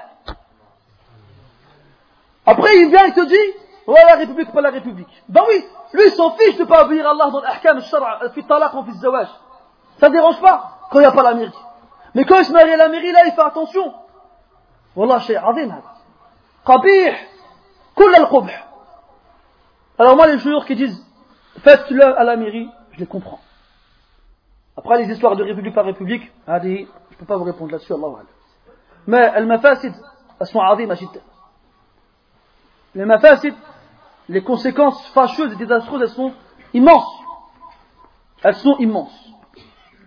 Après, il vient et te dit, ouais, la République, pas la République. Ben oui, lui, il s'en fiche de pas obéir à Allah dans l'ahkam al-shar' fi talaq ou fi zawaj. Ça ne dérange pas quand il n'y a pas la mairie. Mais quand il se marie à la mairie, là, il fait attention. Wallah, shay azim, Qabih, kull al-qubh. Alors moi, les joueurs qui disent, faites-le à la mairie, je les comprends. Après les histoires de république par république, je ne peux pas vous répondre là-dessus, Allah Mais les mafasid, elles sont azim Les mafasid, les conséquences fâcheuses et désastreuses, elles sont immenses. Elles sont immenses.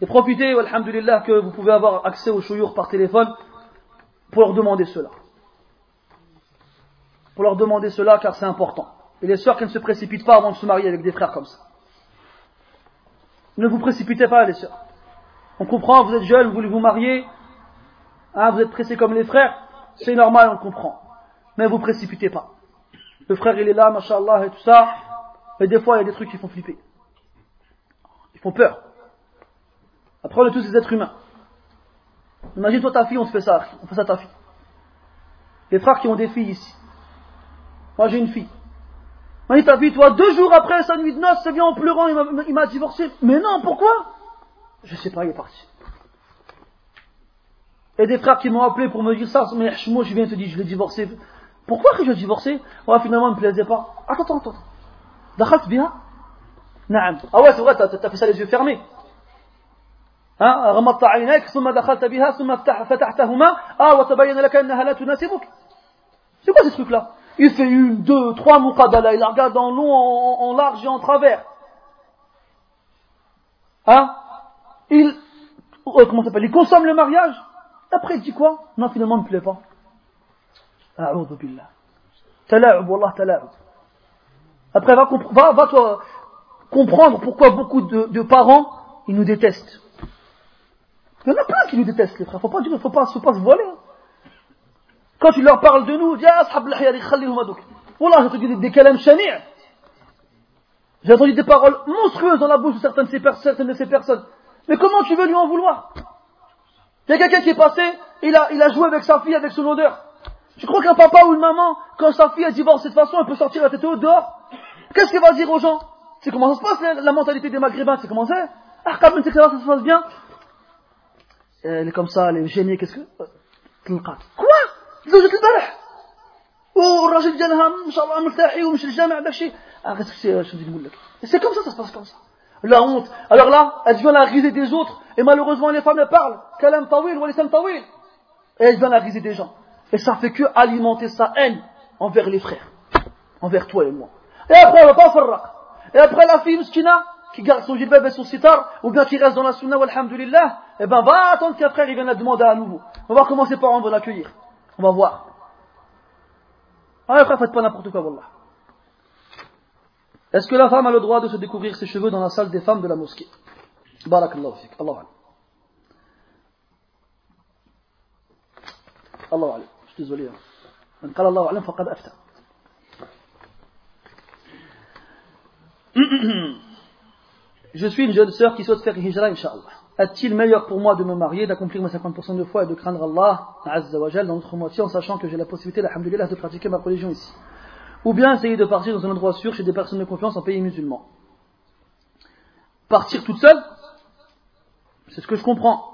Et profitez, alhamdulillah, que vous pouvez avoir accès aux chouyours par téléphone pour leur demander cela. Pour leur demander cela car c'est important. Et les sœurs qu'elles ne se précipitent pas avant de se marier avec des frères comme ça. Ne vous précipitez pas, les sœurs. On comprend, vous êtes jeune, vous voulez vous marier, hein, vous êtes pressés comme les frères, c'est normal, on comprend. Mais vous précipitez pas. Le frère, il est là, machallah, et tout ça, et des fois, il y a des trucs qui font flipper. Ils font peur. Après, on est tous des êtres humains. Imagine toi ta fille, on se fait ça, à ta fille. Les frères qui ont des filles ici. Moi j'ai une fille. Mais ta fille, toi, deux jours après sa nuit de noces, ça vient en pleurant, il m'a divorcé. Mais non, pourquoi? Je sais pas, il est parti. Et des frères qui m'ont appelé pour me dire ça, mais moi je viens te dire, je l'ai divorcé. Pourquoi que je l'ai divorcé? Finalement, il me plaisait pas. Attends, attends, attends. Dakhalt bien? Ah ouais, c'est vrai, t'as fait ça les yeux fermés. Hein C'est quoi ces trucs-là? Il fait une, deux, trois muqadala, il la regarde en long, en, large et en travers. Hein? Il, euh, comment s'appelle? Il consomme le mariage. Après, il dit quoi? Non, finalement, il ne me plaît pas. A'udhu billah. Tala'ub, wallah tala'ub. Après, va, va, va toi comprendre pourquoi beaucoup de, de, parents, ils nous détestent. Il y en a plein qui nous détestent, les frères. Faut pas faut pas, faut pas se voiler. Hein. Quand tu leur parles de nous, dis ah, Voilà, j'ai entendu des kalams chani'. J'ai entendu des paroles monstrueuses dans la bouche de certaines de ces, personnes. Mais comment tu veux lui en vouloir? Il y a quelqu'un qui est passé, il a, il a joué avec sa fille avec son odeur. Tu crois qu'un papa ou une maman, quand sa fille a divorce de cette façon, elle peut sortir la tête haute dehors? Qu'est-ce qu'elle va dire aux gens? C'est comment ça se passe la, mentalité des maghrébins C'est comment c'est? Ah, quand même, ça se passe bien? Elle est comme ça, elle est gênée, qu'est-ce que. Quoi زوجة البارح والراجل ديالها ان شاء الله مرتاحي ومشي للجامع داك الشيء شنو نقول لك سي كوم سا سا سباس كوم سا la honte. Alors là, elle vient la riser des autres, et malheureusement les femmes elles parlent, kalam tawil, wa lisam tawil. Et elle vient la riser des gens. Et ça fait que alimenter sa haine envers les frères, envers toi et moi. Et après, on va pas faire Et après, la fille muskina, qui garde son jilbab et son sitar, ou bien qui reste dans la sunna, alhamdulillah, eh ben, va attendre qu'un frère, il vienne la demander à nouveau. On va commencer par on va l'accueillir. On va voir. Ah, après, faites pas n'importe quoi, wallah. Est-ce que la femme a le droit de se découvrir ses cheveux dans la salle des femmes de la mosquée? Barakallahu fik. Allah Allah Je suis désolé. Hein. Je suis une jeune sœur qui souhaite faire hijra, Inch'Allah. Est-il meilleur pour moi de me marier, d'accomplir mes 50% de foi et de craindre Allah, dans notre moitié, en sachant que j'ai la possibilité, alhamdulillah, de pratiquer ma religion ici ou bien essayer de partir dans un endroit sûr chez des personnes de confiance en pays musulman. Partir toute seule, c'est ce que je comprends.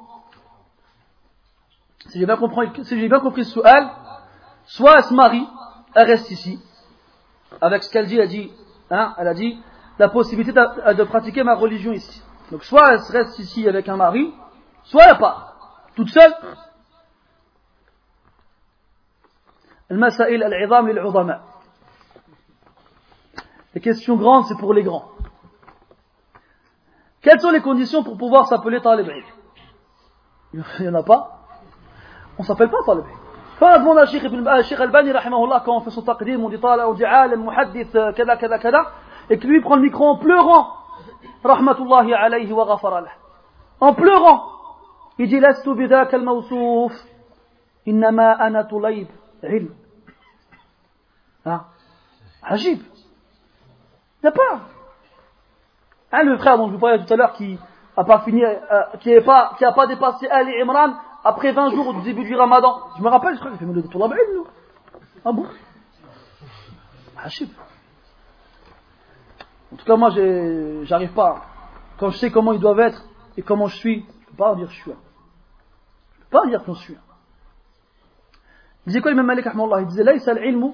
Si j'ai bien compris, si j'ai bien compris ce elle, soit elle se marie, elle reste ici, avec ce qu'elle dit, elle dit, hein, elle a dit, la possibilité de, pratiquer ma religion ici. Donc soit elle reste ici avec un mari, soit elle part, toute seule. المسائل العظام للعظماء les questions grandes, c'est pour les grands. Quelles sont les conditions pour pouvoir s'appeler Talib Il n'y en a pas. On ne s'appelle pas Talib Quand on demande à Sheikh, Sheikh Albani, quand on fait son taqdim, on dit Talib, on dit Alim, Muhaddith, kada, kada, kada, et que lui prend le micro en pleurant, Rahmatullahi alayhi wa. En pleurant, il dit Lastu bidaka al-mawsouf, innama ana tulayb, ilm. Hein? Ajib. Il n'y a pas. Hein, le frère dont je vous parlais tout à l'heure qui n'a pas fini, euh, qui n'a pas, qui a pas dépassé Ali Imran après 20 jours au début du Ramadan. Je me rappelle, je crois qu'il fait le tour nous. Ah bon? Hachib. En tout cas, moi, j'arrive pas. Quand je sais comment ils doivent être et comment je suis, je ne peux pas dire que je suis un. Je ne peux pas dire qu'on suis un. Il disait quoi l'imam Malik Il disait Laïsa al-ilmu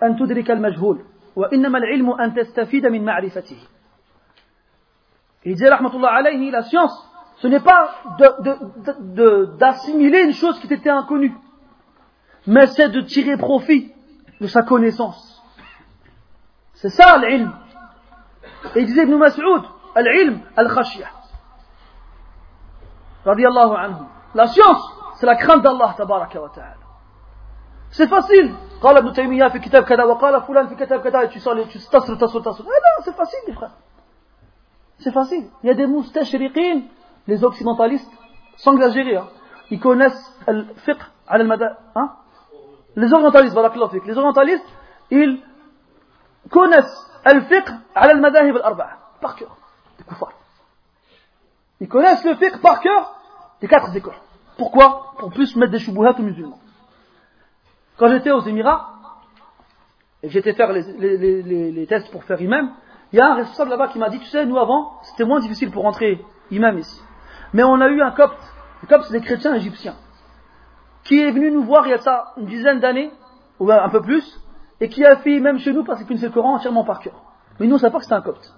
an al-majhoul, wa innama al-ilmu an tastafida min ma'rifatihi. Il disait, rahmatullah alayhi, la science, ce n'est pas d'assimiler une chose qui t'était inconnue, mais c'est de tirer profit de sa connaissance. C'est ça l'ilm. Et il disait Ibn Mas'ud, l'ilm, al-khashiyah. Radiallahu anhu. La science, c'est la crainte d'Allah, tabaraka wa ta'ala. C'est facile. قال ابن تيمية في كتاب كذا وقال فلان في كتاب كذا tu sors tu تصل تصل تصل ah non c'est facile les frères c'est facile il y a des mustashriqin les occidentalistes sans exagérer hein, ils connaissent le fiqh على المدى hein les orientalistes بارك الله فيك les orientalistes ils connaissent al-fiqh ala al-madahib al-arba'a, par cœur, des koufars. Ils connaissent le fiqh par cœur des quatre écoles. Pourquoi? Pour plus mettre des choubouhats aux musulmans. Quand j'étais aux Émirats, et j'étais faire les, tests pour faire imam, il y a un responsable là-bas qui m'a dit, tu sais, nous avant, c'était moins difficile pour rentrer imam ici. Mais on a eu un copte, le copte c'est des chrétiens égyptiens, qui est venu nous voir il y a ça une dizaine d'années, ou un peu plus, et qui a fait même chez nous parce qu'il connaissait le Coran entièrement par cœur. Mais nous, on savait pas que c'était un copte.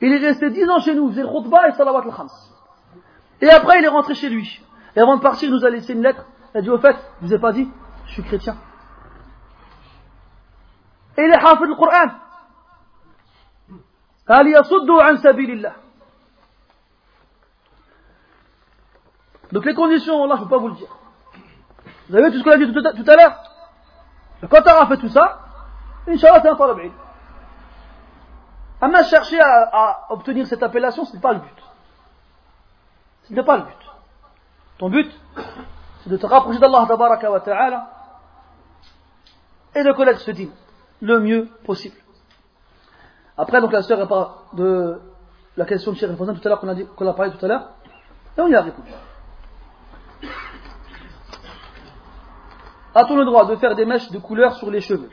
Il est resté dix ans chez nous, faisait le khutbah et salawat al-khams. Et après, il est rentré chez lui. Et avant de partir, il nous a laissé une lettre. Il a dit, au fait, je vous ai pas dit, je suis chrétien. Et il est hafid le Coran. Donc les conditions, là, je ne peux pas vous le dire. Vous avez vu tout ce qu'on a dit tout à l'heure quand tu as fait tout ça, Inch'Allah, c'est un talab. Amma chercher à, à obtenir cette appellation, ce n'est pas le but. Ce n'est pas le but. Ton but, c'est de te rapprocher d'Allah wa ta'ala et de connaître ce dîme le mieux possible. Après, donc la sœur de la question de Cheikh tout à l'heure qu'on a, a parlé tout à l'heure, et on y a répondu. A-t-on le droit de faire des mèches de couleur sur les cheveux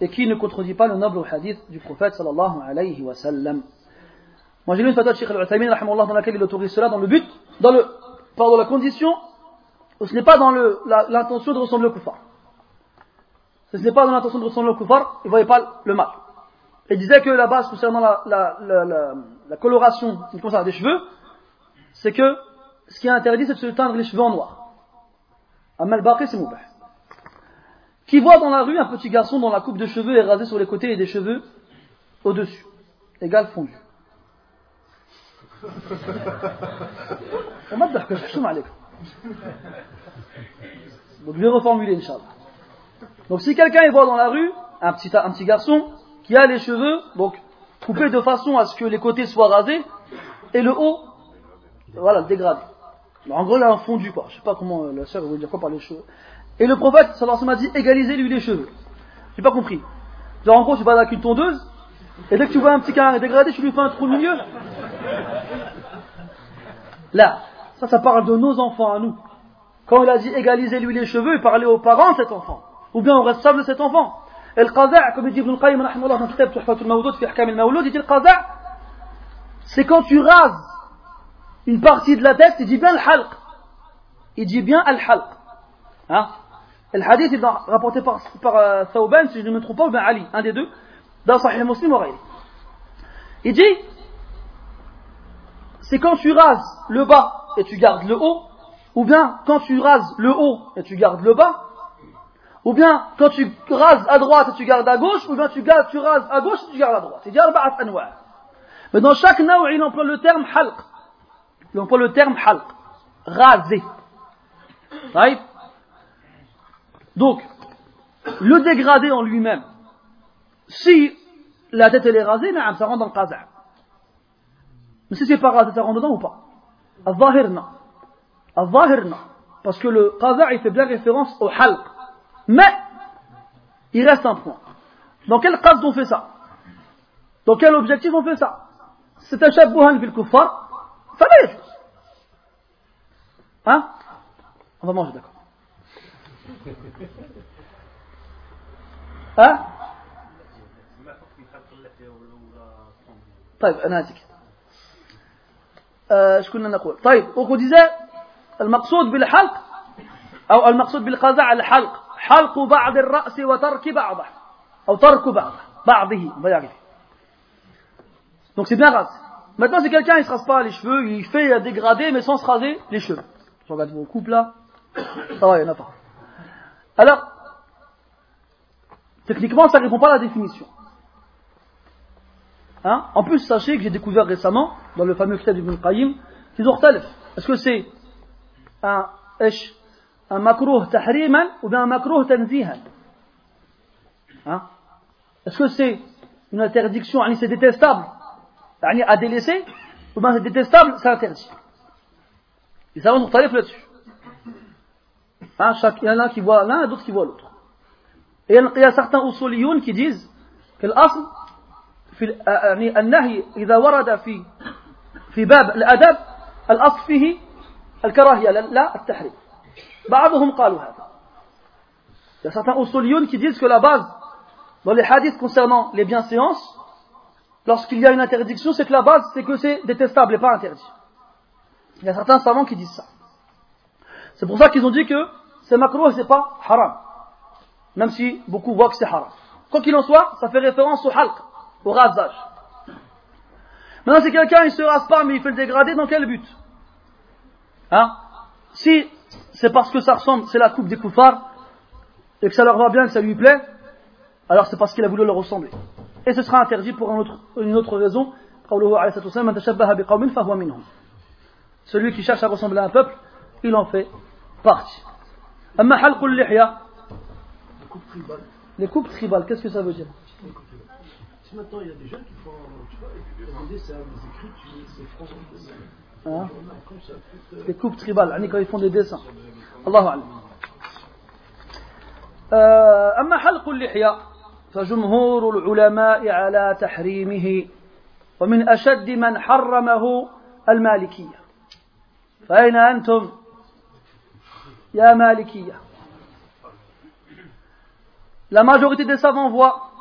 Et qui ne contredit pas le noble hadith du prophète sallallahu alayhi wa sallam Moi j'ai lu une fatwa de Sheikh al-Uthaymin dans laquelle il autorise cela dans le but, dans le, pardon, la condition ce n'est pas dans l'intention de ressembler au kuffar. Ce n'est pas dans l'intention de ressembler au kuffar, il ne voyait pas le mal. Il disait que la base concernant la, la, la, la coloration des cheveux, c'est que ce qui est interdit, c'est de se teindre les cheveux en noir. Amal Baqi, c'est moubah. Qui voit dans la rue un petit garçon dont la coupe de cheveux est rasée sur les côtés et des cheveux au-dessus, égal fondu. Donc je vais reformuler, Inch'Allah. Donc si quelqu'un voit dans la rue un petit, un petit garçon qui a les cheveux donc coupés de façon à ce que les côtés soient rasés et le haut, voilà, dégradé. en gros, il a un fondu, quoi. Je sais pas comment euh, la sœur veut dire quoi par les cheveux. Et le prophète, sallallahu alayhi wa sallam, a dit égalisez-lui les cheveux. J'ai pas compris. Genre, en gros, tu vas avec une tondeuse, et dès que tu vois un petit carré dégradé, tu lui fais un trou au milieu. Là, ça, ça parle de nos enfants à nous. Quand il a dit égalisez-lui les cheveux, il parlait aux parents de cet enfant. Ou bien aux responsables de cet enfant. Et le qaza', comme dit Ibn al-Qayyim, dans kitab il dit le qaza' c'est quand tu rases une partie de la tête, il dit bien le halq. Il dit bien al-halq. Hein? Le hadith est rapporté par, par euh, si je ne me trompe pas, ou bien Ali, un des deux, dans Sahih Muslim ou Il dit, c'est quand tu rases le bas et tu gardes le haut, ou bien quand tu rases le haut et tu gardes le bas, ou bien quand tu rases à droite et tu gardes à gauche, ou bien tu, rases à gauche et tu gardes à droite. Il dit Mais dans chaque naw, il emploie le terme halq. Il emploie le terme halq. Raser. Right? Donc, le dégradé en lui-même, si la tête elle est rasée, ça rentre dans le qaza'. Mais si c'est pas rasé, ça rentre dedans ou pas? Al-zahir. Parce que le qaza' il fait bien référence au halq. Mais, il reste un point. Dans quel cas on fait ça? Dans quel objectif on fait ça? C'est un shabbuhan fil kuffar, fallait Hein? On va manger, d'accord. ها طيب أنا هاتك إيش كنا نقول طيب وقد المقصود بالحلق أو المقصود بالقزع الحلق حلق بعض الرأس وترك بعضه أو ترك بعضه بعضه donc c'est bien rasé maintenant si quelqu'un il se rase pas les cheveux il fait dégrader mais sans se raser les cheveux je regarde vos couples là ça va il y en a pas Alors, techniquement, ça ne répond pas à la définition. Hein? En plus, sachez que j'ai découvert récemment, dans le fameux kitab d'Ibn Qayyim, qu'ils ont Est-ce que c'est un, un makruh tahriman ou bien un makruh tanzihan? Hein? Est-ce que c'est une interdiction, c'est détestable? À délaisser, ou bien c'est détestable, c'est interdit. Ils savent là-dessus. Hein, chaque, il y en a qui voient l'un et d'autres qui voient l'autre. Et il y a certains usuliyoun qui disent que l'asl في يعني النهي إذا ورد في في باب الأدب الأصل فيه الكراهية لا التحريم بعضهم قالوا هذا Il y a certains usuliyoun qui disent que la base dans les hadiths concernant les bienséances lorsqu'il y a une interdiction c'est que la base c'est que c'est détestable et pas interdit. Il y a certains savants qui disent ça. C'est pour ça qu'ils ont dit que c'est makruh, c'est pas haram. Même si beaucoup voient que c'est haram. Quoi qu'il en soit, ça fait référence au halq, au rasage. Maintenant, si quelqu'un il se rase pas, mais il fait le dégradé, dans quel but? Hein? Si c'est parce que ça ressemble, c'est la coupe des koufars, et que ça leur va bien, que ça lui plaît, alors c'est parce qu'il a voulu leur ressembler. Et ce sera interdit pour une autre, une autre raison. Celui qui cherche à ressembler à un peuple, il en fait partie. أما حلق اللحية les coupes tribales, qu'est-ce que ça veut dire Si maintenant il y a des jeunes qui font tu vois, des dessins, des écrits, c'est français. Les coupes tribales, quand ils font des dessins. الله أعلم. أما حلق اللحية فجمهور العلماء على تحريمه ومن أشد من حرمه المالكية فأين أنتم يا مالكية la majorité des savants voient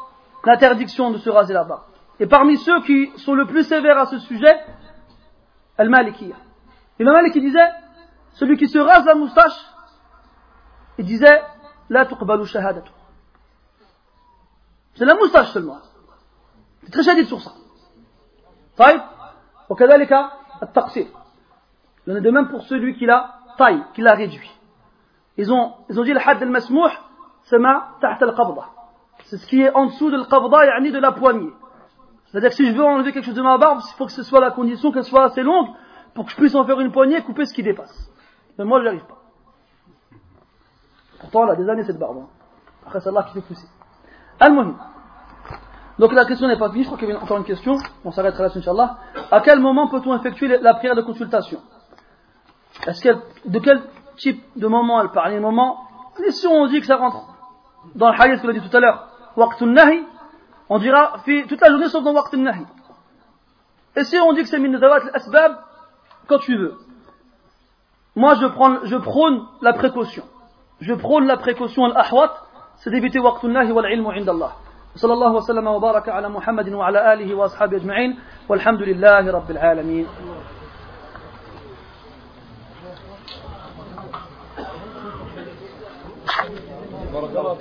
l'interdiction de se raser la barbe. Et parmi ceux qui sont le plus sévères à ce sujet, Al-Malikiyah. Et le Malik disait, celui qui se rase la moustache, il disait, La tuqbalu shahadatu. C'est la moustache seulement. C'est très chadid sur ça. طيب وكذلك التقصير. Il en est de même pour celui qui l'a taille, qui l'a réduit. Ils ont, ils ont dit le had al-masmouh, c'est ma taht al-qabda. C'est ce qui est en dessous de l'qabda, yani de la poignée. C'est-à-dire que si je veux enlever quelque chose de ma barbe, il faut que ce soit la condition qu'elle soit assez longue pour que je puisse en faire une poignée et couper ce qui dépasse. Mais moi, je n'y arrive pas. Pourtant, elle a des années cette barbe. Hein. Après, c'est Allah qui fait pousser. Al-Muhim. Donc la question n'est pas finie, je crois qu'il y a encore une question, on s'arrêtera là, Inch'Allah. À quel moment peut-on effectuer la prière de consultation? Est-ce qu'elle, de quel type de moment elle parle Les moments, et si on dit que ça rentre dans le hadith qu'on a dit tout à l'heure, waqtun nahi, on dira toute la journée sauf dans waqtun nahi. Et si on dit que c'est min al-asbab, quand tu veux. Moi je, prends, je prône la précaution. Je prône la précaution al-ahwat, c'est d'éviter waqtun nahi wal-ilmu indallah. صلى الله وسلم وبارك على محمد وعلى آله وأصحابه أجمعين والحمد لله رب العالمين بارك الله